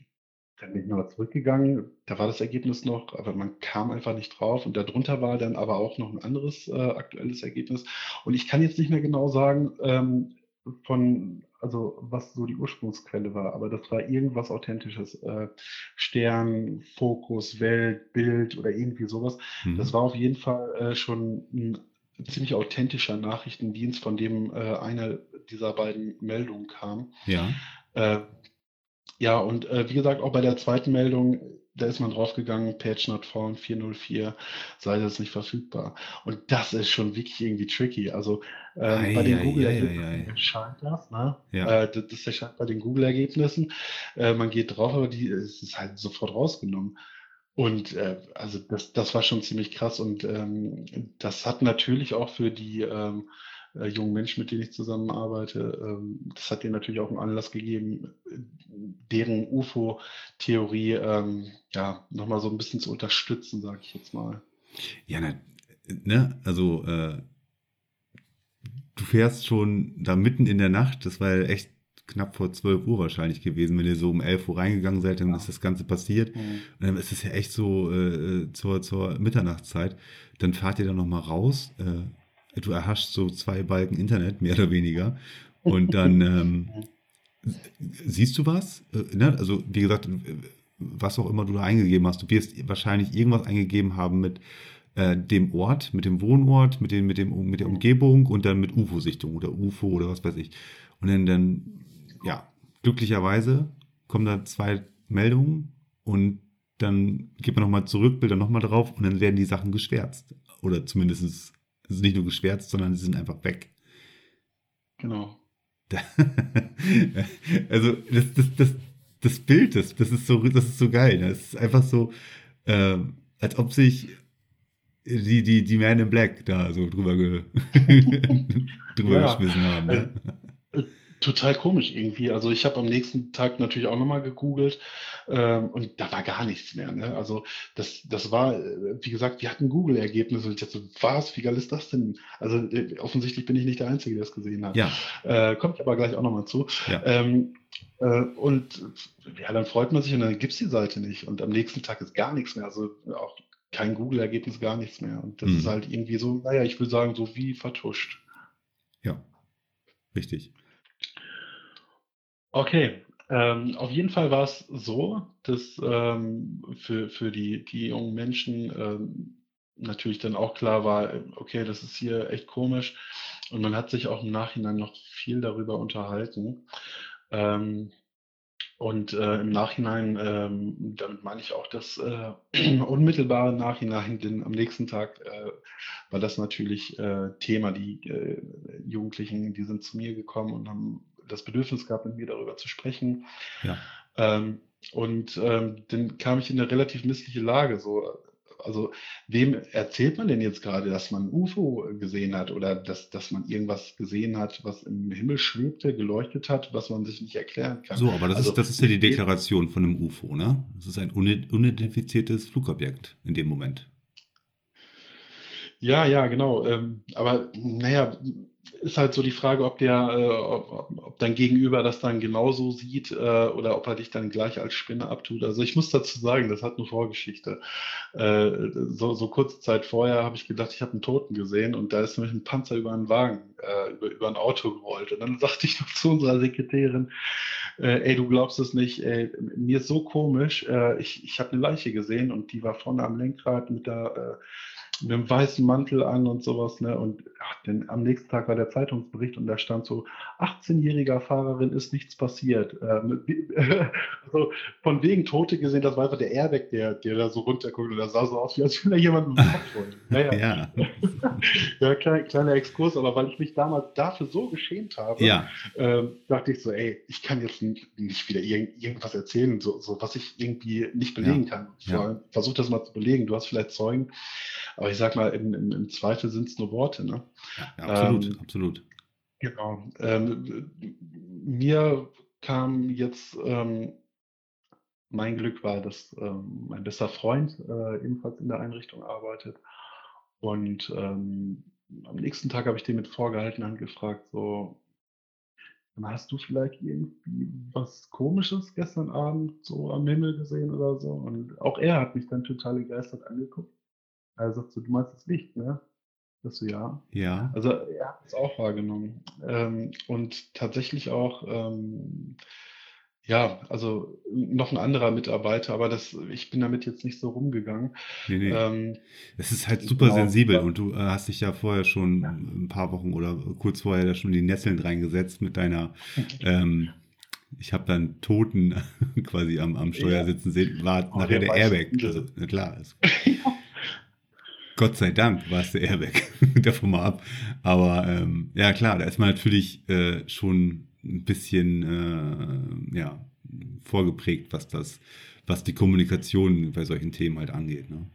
dann bin ich nochmal zurückgegangen, da war das Ergebnis noch, aber man kam einfach nicht drauf. Und darunter war dann aber auch noch ein anderes äh, aktuelles Ergebnis. Und ich kann jetzt nicht mehr genau sagen, ähm, von, also was so die Ursprungsquelle war, aber das war irgendwas Authentisches. Äh, Stern, Fokus, Welt, Bild oder irgendwie sowas. mhm. Das war auf jeden Fall äh, schon ein ziemlich authentischer Nachrichtendienst, von dem äh, eine dieser beiden Meldungen kam. ja, Äh, ja, und äh, wie gesagt, auch bei der zweiten Meldung, da ist man draufgegangen, Page not found 404, Seite ist nicht verfügbar. Und das ist schon wirklich irgendwie tricky. Also äh, bei den Ei, ei, Google-Ergebnissen ei, ei, ei. erscheint das, ne? Ja. Äh, das, das erscheint bei den Google-Ergebnissen. Äh, man geht drauf, aber die, es ist halt sofort rausgenommen. Und äh, also das, das war schon ziemlich krass und ähm, das hat natürlich auch für die ähm, äh, jungen Menschen, mit denen ich zusammenarbeite, ähm, das hat denen natürlich auch einen Anlass gegeben, äh, deren UFO-Theorie ähm, ja nochmal so ein bisschen zu unterstützen, sage ich jetzt mal. Ja, ne, ne also äh, du fährst schon da mitten in der Nacht, das war ja echt knapp vor 12 Uhr wahrscheinlich gewesen, wenn ihr so um 11 Uhr reingegangen seid, dann Ja. ist das Ganze passiert. Und dann ist es ja echt so äh, zur, zur Mitternachtszeit. Dann fahrt ihr da nochmal raus. Äh, du erhaschst so zwei Balken Internet, mehr oder weniger. Und dann ähm, siehst du was? Äh, ne? Also, wie gesagt, was auch immer du da eingegeben hast, du wirst wahrscheinlich irgendwas eingegeben haben mit äh, dem Ort, mit dem Wohnort, mit, den, mit, dem, mit der Umgebung und dann mit UFO-Sichtung oder UFO oder was weiß ich. Und dann, dann, ja, glücklicherweise kommen da zwei Meldungen und dann geht man nochmal zurück, Bilder nochmal drauf und dann werden die Sachen geschwärzt. Oder zumindest ist es nicht nur geschwärzt, sondern sie sind einfach weg. Genau. also das, das, das, das Bild, das, das, ist so, das ist so geil. Das ist einfach so, äh, als ob sich die, die, die Man in Black da so drüber, ge drüber Ja. geschmissen haben. Ne? Total komisch irgendwie. Also ich habe am nächsten Tag natürlich auch nochmal gegoogelt ähm, und da war gar nichts mehr. Ne? Also das, das war, äh, wie gesagt, wir hatten Google-Ergebnisse und ich dachte so, was, wie geil ist das denn? Also äh, offensichtlich bin ich nicht der Einzige, der es gesehen hat. Ja. Äh, kommt aber gleich auch nochmal zu. Ja. Ähm, äh, und ja, dann freut man sich und dann gibt's die Seite nicht. Und am nächsten Tag ist gar nichts mehr. Also auch kein Google-Ergebnis, gar nichts mehr. Und das Mhm. ist halt irgendwie so, naja, ich will sagen, so wie vertuscht. Ja, richtig. Okay, ähm, auf jeden Fall war es so, dass ähm, für, für die, die jungen Menschen ähm, natürlich dann auch klar war, okay, das ist hier echt komisch. Und man hat sich auch im Nachhinein noch viel darüber unterhalten. Ähm, und äh, im Nachhinein, ähm, damit meine ich auch das äh, unmittelbare Nachhinein, denn am nächsten Tag äh, war das natürlich äh, Thema. Die äh, Jugendlichen, die sind zu mir gekommen und haben das Bedürfnis gehabt, mit mir darüber zu sprechen. Ja. Ähm, und ähm, dann kam ich in eine relativ missliche Lage. So, also wem erzählt man denn jetzt gerade, dass man ein UFO gesehen hat oder dass, dass man irgendwas gesehen hat, was im Himmel schwebte, geleuchtet hat, was man sich nicht erklären kann? So, aber das, Also, ist, das ist ja die Deklaration von einem UFO, ne? Das ist ein unid- unidentifiziertes Flugobjekt in dem Moment. Ja, ja, genau. Ähm, aber naja, ist halt so die Frage, ob der, äh, ob, ob dein Gegenüber das dann genauso sieht äh, oder ob er dich dann gleich als Spinne abtut. Also ich muss dazu sagen, das hat eine Vorgeschichte. Äh, so, so kurze Zeit vorher habe ich gedacht, ich habe einen Toten gesehen und da ist nämlich ein Panzer über einen Wagen, äh, über, über ein Auto gerollt. Und dann sagte ich noch zu unserer Sekretärin, äh, ey, du glaubst es nicht, ey, mir ist so komisch, äh, ich, ich habe eine Leiche gesehen und die war vorne am Lenkrad mit der mit einem weißen Mantel an und sowas, ne? Und ach, denn am nächsten Tag war der Zeitungsbericht und da stand so, 18-jähriger Fahrerin ist nichts passiert. Ähm, wie- also von wegen Tote gesehen, das war einfach der Airbag, der, der da so runterguckt und das sah so aus, wie als würde da jemand Kopf rollen. Naja, Ja, ja, klein, kleiner Exkurs, aber weil ich mich damals dafür so geschämt habe, ja, ähm, dachte ich so, ey, ich kann jetzt nicht, nicht wieder irgend, irgendwas erzählen, so, so was ich irgendwie nicht belegen kann. ja. Vor allem, Versuch das mal zu belegen. Du hast vielleicht Zeugen, aber ich sag mal, im, im, im Zweifel sind es nur Worte. Ne? ja, absolut, Ähm, absolut. Genau. Ähm, mir kam jetzt ähm, mein Glück war, dass ähm, mein bester Freund äh, ebenfalls in der Einrichtung arbeitet. Und ähm, am nächsten Tag habe ich den mit vorgehaltener Hand gefragt, so, hast du vielleicht irgendwie was Komisches gestern Abend so am Himmel gesehen oder so? Und auch er hat mich dann total begeistert angeguckt. Er sagt so, du meinst das Licht, ne? Das so, ja. Ja, Also er hat es auch wahrgenommen. Ähm, und tatsächlich auch, ähm, ja, also noch ein anderer Mitarbeiter, aber das, ich bin damit jetzt nicht so rumgegangen. nee, nee. Ähm, Es ist halt super genau. sensibel und du äh, hast dich ja vorher schon ein paar Wochen oder kurz vorher da schon die Nesseln reingesetzt mit deiner, ähm, ich habe dann Toten quasi am, am Steuer Ja. sitzen sehen, war Oh, nachher der der Airbag. Also, na klar. Es, Gott sei Dank war es der Airbag, davon mal ab. Aber ähm, ja klar, da ist man natürlich äh, schon ein bisschen äh, ja, vorgeprägt, was das, was die Kommunikation bei solchen Themen halt angeht. Ne?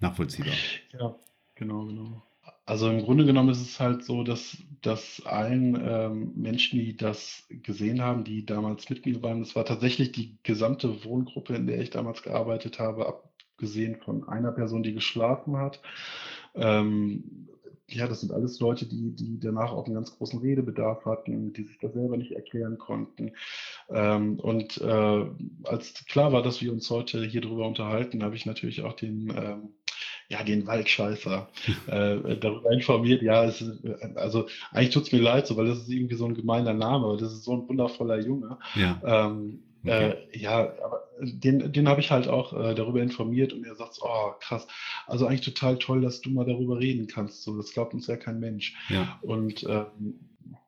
Nachvollziehbar. Ja, genau, genau. Also im Grunde genommen ist es halt so, dass, dass allen ähm, Menschen, die das gesehen haben, die damals mit mir waren, das war tatsächlich die gesamte Wohngruppe, in der ich damals gearbeitet habe, abgesehen von einer Person, die geschlafen hat. Ähm, ja, das sind alles Leute, die, die danach auch einen ganz großen Redebedarf hatten, die sich das selber nicht erklären konnten. Ähm, und äh, als klar war, dass wir uns heute hier drüber unterhalten, habe ich natürlich auch den ähm, ja, den Waldscheißer äh, darüber informiert. Ja, es äh, also eigentlich tut's mir leid, so, weil das ist irgendwie so ein gemeiner Name, aber das ist so ein wundervoller Junge. Ja, Ähm, Okay. äh, ja, aber den, den habe ich halt auch äh, darüber informiert und er sagt, oh krass, also eigentlich total toll, dass du mal darüber reden kannst. So, das glaubt uns ja kein Mensch. ja, Und ähm,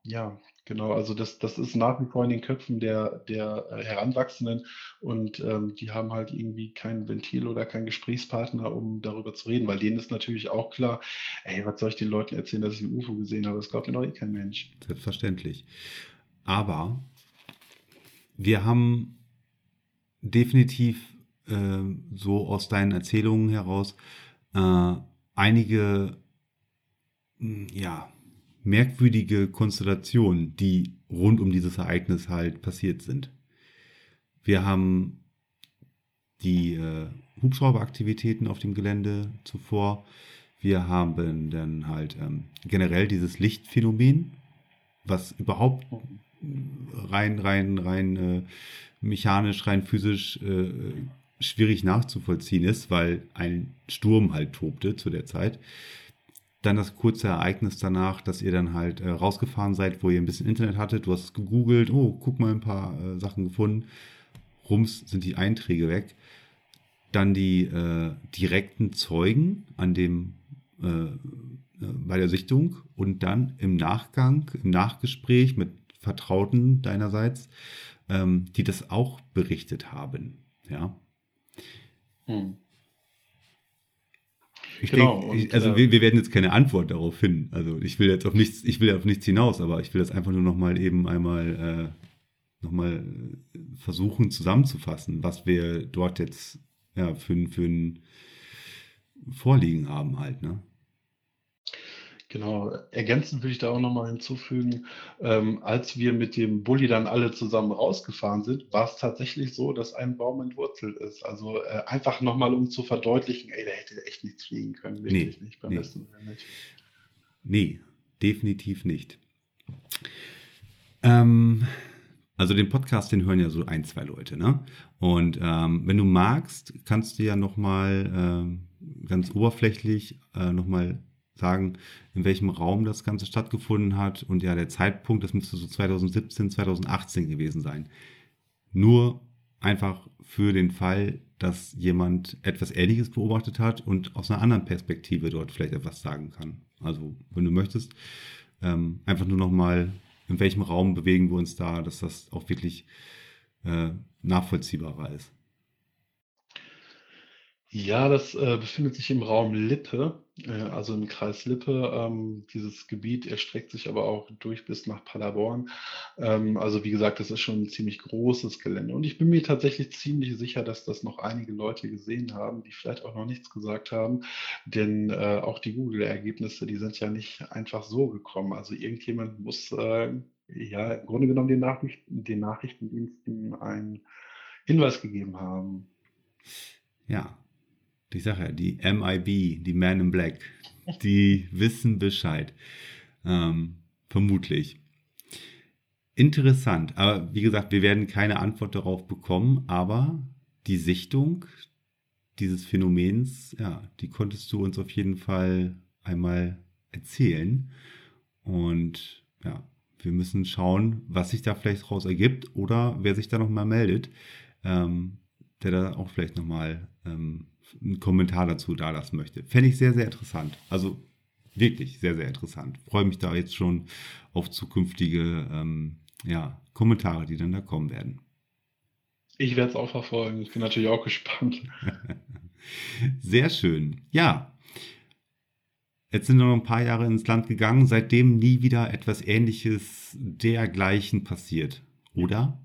ja, genau, also das, das ist nach wie vor in den Köpfen der, der Heranwachsenden und ähm, die haben halt irgendwie kein Ventil oder keinen Gesprächspartner, um darüber zu reden, weil denen ist natürlich auch klar, ey, was soll ich den Leuten erzählen, dass ich ein UFO gesehen habe? Das glaubt mir doch eh kein Mensch. selbstverständlich. Aber wir haben definitiv äh, so aus deinen Erzählungen heraus äh, einige mh, ja, merkwürdige Konstellationen, die rund um dieses Ereignis halt passiert sind. Wir haben die äh, Hubschrauberaktivitäten auf dem Gelände zuvor. Wir haben dann halt ähm, generell dieses Lichtphänomen, was überhaupt rein, rein, rein äh, mechanisch, rein physisch äh, schwierig nachzuvollziehen ist, weil ein Sturm halt tobte zu der Zeit. Dann das kurze Ereignis danach, dass ihr dann halt äh, rausgefahren seid, wo ihr ein bisschen Internet hattet. Du hast gegoogelt, oh, guck mal, ein paar äh, Sachen gefunden. Rums sind die Einträge weg. Dann die äh, direkten Zeugen an dem äh, äh, bei der Sichtung und dann im Nachgang, im Nachgespräch mit Vertrauten deinerseits, ähm, die das auch berichtet haben. Ja. Hm. Ich genau, denke, ich, also äh, wir, wir, werden jetzt keine Antwort darauf finden. Also ich will jetzt auf nichts, ich will auf nichts hinaus, aber ich will das einfach nur noch mal eben einmal äh, noch mal versuchen zusammenzufassen, was wir dort jetzt ja für, für ein Vorliegen haben halt, ne? Genau, ergänzend würde ich da auch nochmal hinzufügen, ähm, als wir mit dem Bulli dann alle zusammen rausgefahren sind, war es tatsächlich so, dass ein Baum entwurzelt ist. Also äh, einfach nochmal, um zu verdeutlichen, ey, da hätte echt nichts fliegen können, wirklich nee, nicht beim nee. besten nicht. Nee, definitiv nicht. Ähm, also den Podcast, den hören ja so ein, zwei Leute, ne? Und ähm, wenn du magst, kannst du ja nochmal ähm, ganz oberflächlich äh, nochmal sagen, in welchem Raum das Ganze stattgefunden hat. Und ja, der Zeitpunkt, das müsste so 2017, 2018 gewesen sein. Nur einfach für den Fall, dass jemand etwas Ähnliches beobachtet hat und aus einer anderen Perspektive dort vielleicht etwas sagen kann. Also, wenn du möchtest, ähm, einfach nur nochmal, in welchem Raum bewegen wir uns da, dass das auch wirklich äh, nachvollziehbarer ist. Ja, das äh, befindet sich im Raum Lippe, äh, also im Kreis Lippe. Ähm, dieses Gebiet erstreckt sich aber auch durch bis nach Paderborn. Ähm, also wie gesagt, das ist schon ein ziemlich großes Gelände. Und ich bin mir tatsächlich ziemlich sicher, dass das noch einige Leute gesehen haben, die vielleicht auch noch nichts gesagt haben. Denn äh, auch die Google-Ergebnisse, die sind ja nicht einfach so gekommen. Also irgendjemand muss äh, ja im Grunde genommen den, Nachrichten, den Nachrichtendiensten einen Hinweis gegeben haben. Ja, ich sage ja, die MIB, die Man in Black, die wissen Bescheid. Ähm, vermutlich. Interessant, aber wie gesagt, wir werden keine Antwort darauf bekommen, aber die Sichtung dieses Phänomens, ja, die konntest du uns auf jeden Fall einmal erzählen. Und ja, wir müssen schauen, was sich da vielleicht daraus ergibt oder wer sich da nochmal meldet, ähm, der da auch vielleicht nochmal ähm, einen Kommentar dazu da lassen möchte. Fände ich sehr, sehr interessant. Also wirklich sehr, sehr interessant. Freue mich da jetzt schon auf zukünftige ähm, ja, Kommentare, die dann da kommen werden. Ich werde es auch verfolgen. Ich bin natürlich auch gespannt. sehr schön. Ja. Jetzt sind noch ein paar Jahre ins Land gegangen, seitdem nie wieder etwas Ähnliches dergleichen passiert, oder?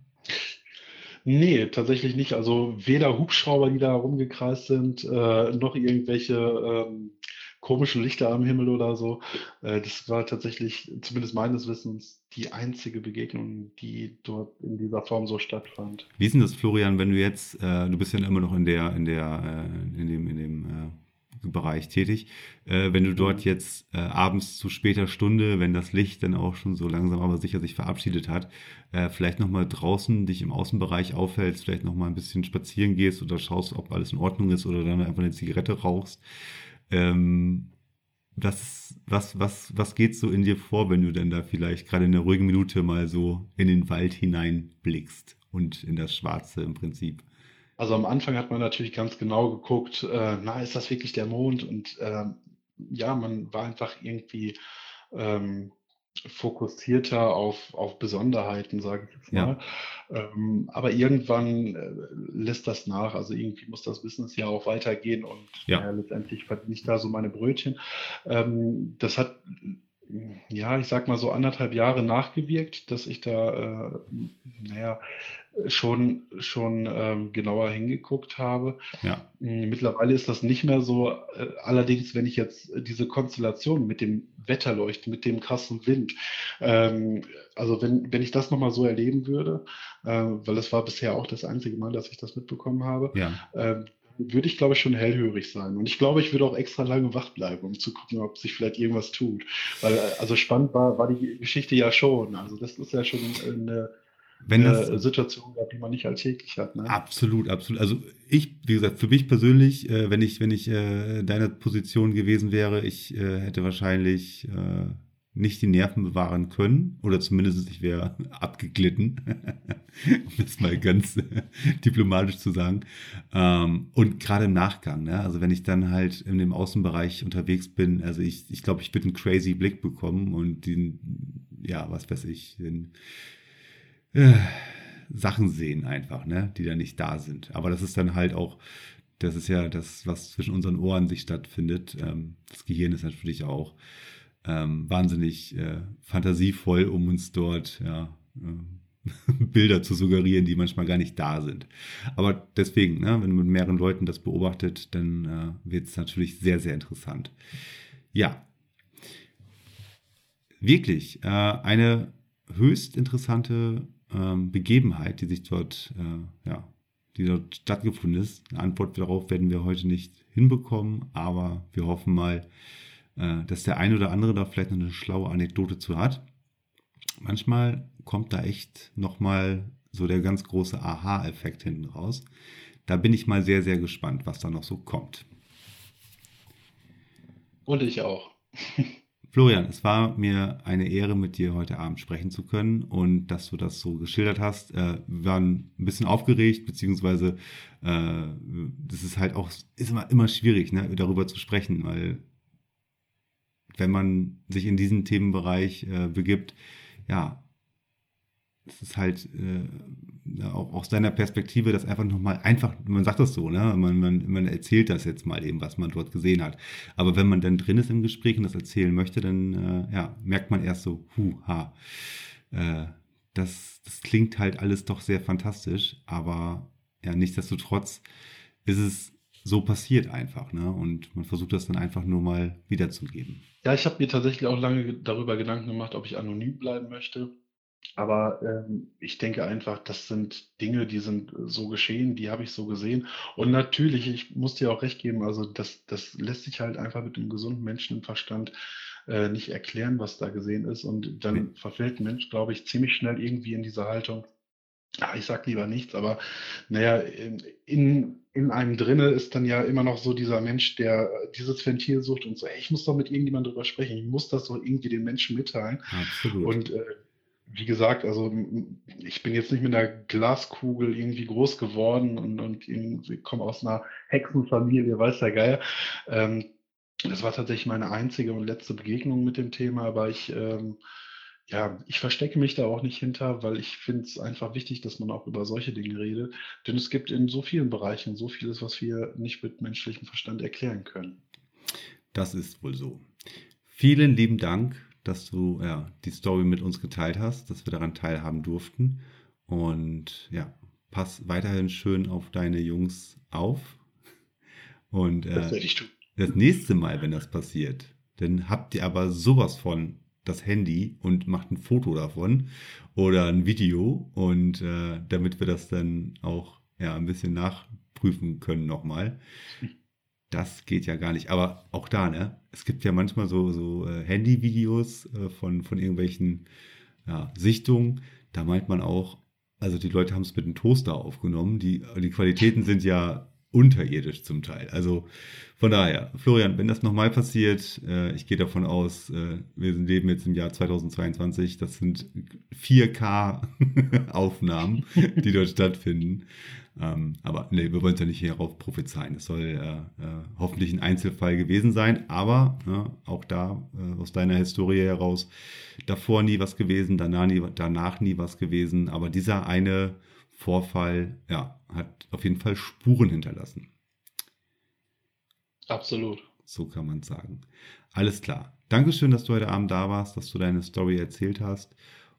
Nee, tatsächlich nicht. Also weder Hubschrauber, die da rumgekreist sind, äh, noch irgendwelche ähm, komischen Lichter am Himmel oder so. Äh, das war tatsächlich, zumindest meines Wissens, die einzige Begegnung, die dort in dieser Form so stattfand. Wie ist denn das, Florian, wenn du jetzt, äh, du bist ja immer noch in der, in der, äh, in dem, in dem äh, Bereich tätig. Äh, wenn du dort jetzt äh, abends zu später Stunde, wenn das Licht dann auch schon so langsam aber sicher sich verabschiedet hat, äh, vielleicht nochmal draußen dich im Außenbereich aufhältst, vielleicht nochmal ein bisschen spazieren gehst oder schaust, ob alles in Ordnung ist oder dann einfach eine Zigarette rauchst. Ähm, was, was, was, was geht so in dir vor, wenn du denn da vielleicht gerade in einer ruhigen Minute mal so in den Wald hineinblickst und in das Schwarze im Prinzip? Also am Anfang hat man natürlich ganz genau geguckt, äh, na, ist das wirklich der Mond? Und äh, ja, man war einfach irgendwie ähm, fokussierter auf, auf Besonderheiten, sage ich jetzt mal. Ja. Ähm, aber irgendwann äh, lässt das nach. Also irgendwie muss das Business ja auch weitergehen und ja. letztendlich verdiene ich da so meine Brötchen. Ähm, das hat ja, ich sag mal so anderthalb Jahre nachgewirkt, dass ich da, äh, naja, schon, schon ähm, genauer hingeguckt habe. Ja. Hm, mittlerweile ist das nicht mehr so. Äh, allerdings, wenn ich jetzt diese Konstellation mit dem Wetterleuchten, mit dem krassen Wind, ähm, also wenn, wenn ich das nochmal so erleben würde, äh, weil das war bisher auch das einzige Mal, dass ich das mitbekommen habe, Ja. äh, würde ich, glaube ich, schon hellhörig sein. Und ich glaube, ich würde auch extra lange wach bleiben, um zu gucken, ob sich vielleicht irgendwas tut. Weil, also spannend war, war die Geschichte ja schon. Also das ist ja schon eine, Wenn eine das, Situation, die man nicht alltäglich hat. Ne? Absolut, absolut. Also ich, wie gesagt, für mich persönlich, äh, wenn ich, wenn ich äh, deiner Position gewesen wäre, ich äh, hätte wahrscheinlich äh, nicht die Nerven bewahren können oder zumindest ich wäre abgeglitten, um das mal ganz diplomatisch zu sagen. Ähm, und gerade im Nachgang, ne? also wenn ich dann halt in dem Außenbereich unterwegs bin, also ich, ich glaube, ich würde einen crazy Blick bekommen und den, ja, was weiß ich, den äh, Sachen sehen einfach, ne, die da nicht da sind. Aber das ist dann halt auch, das ist ja das, was zwischen unseren Ohren sich stattfindet. Ähm, das Gehirn ist natürlich auch ähm, wahnsinnig äh, fantasievoll, um uns dort ja, äh, Bilder zu suggerieren, die manchmal gar nicht da sind. Aber deswegen, ne, wenn man mit mehreren Leuten das beobachtet, dann äh, wird es natürlich sehr, sehr interessant. Ja, wirklich äh, eine höchst interessante ähm, Begebenheit, die sich dort, äh, ja, die dort stattgefunden ist. Eine Antwort darauf werden wir heute nicht hinbekommen, aber wir hoffen mal, äh, dass der ein oder andere da vielleicht noch eine schlaue Anekdote zu hat. Manchmal kommt da echt nochmal so der ganz große Aha-Effekt hinten raus. Da bin ich mal sehr, sehr gespannt, was da noch so kommt. Und ich auch. Florian, es war mir eine Ehre, mit dir heute Abend sprechen zu können und dass du das so geschildert hast. Äh, wir waren ein bisschen aufgeregt, beziehungsweise äh, das ist halt auch, ist immer, immer schwierig, ne, darüber zu sprechen, weil wenn man sich in diesen Themenbereich äh, begibt, ja, es ist halt äh, auch aus deiner Perspektive das einfach nochmal einfach, man sagt das so, ne? Man, man, man erzählt das jetzt mal eben, was man dort gesehen hat. Aber wenn man dann drin ist im Gespräch und das erzählen möchte, dann äh, ja, merkt man erst so, hu, ha. Äh, das, das klingt halt alles doch sehr fantastisch, aber ja, nichtsdestotrotz ist es so passiert einfach, ne? Und man versucht das dann einfach nur mal wiederzugeben. Ja, ich habe mir tatsächlich auch lange darüber Gedanken gemacht, ob ich anonym bleiben möchte. Aber ähm, ich denke einfach, das sind Dinge, die sind so geschehen, die habe ich so gesehen. Und natürlich, ich muss dir auch recht geben, also das, das lässt sich halt einfach mit einem gesunden Menschenverstand äh, nicht erklären, was da gesehen ist. Und dann verfällt ein Mensch, glaube ich, ziemlich schnell irgendwie in diese Haltung. Ah, ich sag lieber nichts, aber naja, in, in einem drinne ist dann ja immer noch so dieser Mensch, der dieses Ventil sucht und so, ey, ich muss doch mit irgendjemandem drüber sprechen, ich muss das doch irgendwie den Menschen mitteilen. Absolut. Und äh, wie gesagt, also ich bin jetzt nicht mit einer Glaskugel irgendwie groß geworden und, und komme aus einer Hexenfamilie, weiß der Geier. Ähm, das war tatsächlich meine einzige und letzte Begegnung mit dem Thema, aber ich, ähm, ja, ich verstecke mich da auch nicht hinter, weil ich finde es einfach wichtig, dass man auch über solche Dinge redet. Denn es gibt in so vielen Bereichen so vieles, was wir nicht mit menschlichem Verstand erklären können. Das ist wohl so. Vielen lieben Dank dass du ja, die Story mit uns geteilt hast, dass wir daran teilhaben durften. Und ja, pass weiterhin schön auf deine Jungs auf. Und äh, das, werde ich tun. das nächste Mal, wenn das passiert, dann habt ihr aber sowas von das Handy und macht ein Foto davon oder ein Video und äh, damit wir das dann auch ja ein bisschen nachprüfen können nochmal. Das geht ja gar nicht. Aber auch da, ne? Es gibt ja manchmal so, so äh, Handyvideos äh, von, von irgendwelchen ja, Sichtungen. Da meint man auch, also die Leute haben es mit einem Toaster aufgenommen. Die, die Qualitäten sind ja unterirdisch zum Teil. Also von daher, Florian, wenn das nochmal passiert, äh, ich gehe davon aus, äh, wir leben jetzt im Jahr 2022, das sind 4K-Aufnahmen, die dort stattfinden. Ähm, aber nee, wir wollen es ja nicht hierauf prophezeien. Es soll äh, hoffentlich ein Einzelfall gewesen sein, aber ja, auch da äh, aus deiner Historie heraus, davor nie was gewesen, danach nie, danach nie was gewesen, aber dieser eine Vorfall ja, hat auf jeden Fall Spuren hinterlassen. Absolut. So kann man sagen. Alles klar. Dankeschön, dass du heute Abend da warst, dass du deine Story erzählt hast.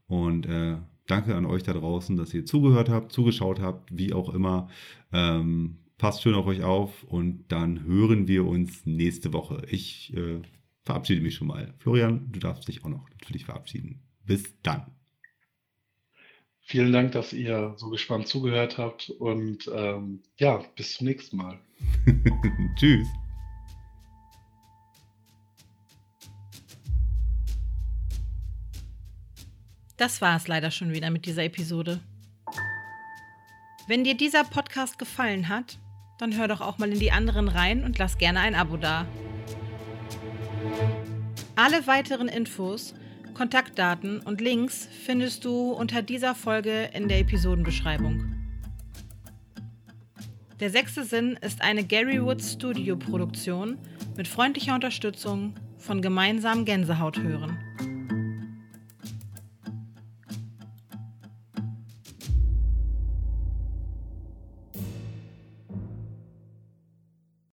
Und äh, danke an euch da draußen, dass ihr zugehört habt, zugeschaut habt, wie auch immer. Ähm, passt schön auf euch auf und dann hören wir uns nächste Woche. Ich äh, verabschiede mich schon mal. Florian, du darfst dich auch noch natürlich verabschieden. Bis dann. Vielen Dank, dass ihr so gespannt zugehört habt und ähm, ja, bis zum nächsten Mal. Tschüss. Das war es leider schon wieder mit dieser Episode. Wenn dir dieser Podcast gefallen hat, dann hör doch auch mal in die anderen rein und lass gerne ein Abo da. Alle weiteren Infos, Kontaktdaten und Links findest du unter dieser Folge in der Episodenbeschreibung. Der sechste Sinn ist eine Gary Woods Studio Produktion mit freundlicher Unterstützung von Gemeinsam Gänsehaut hören.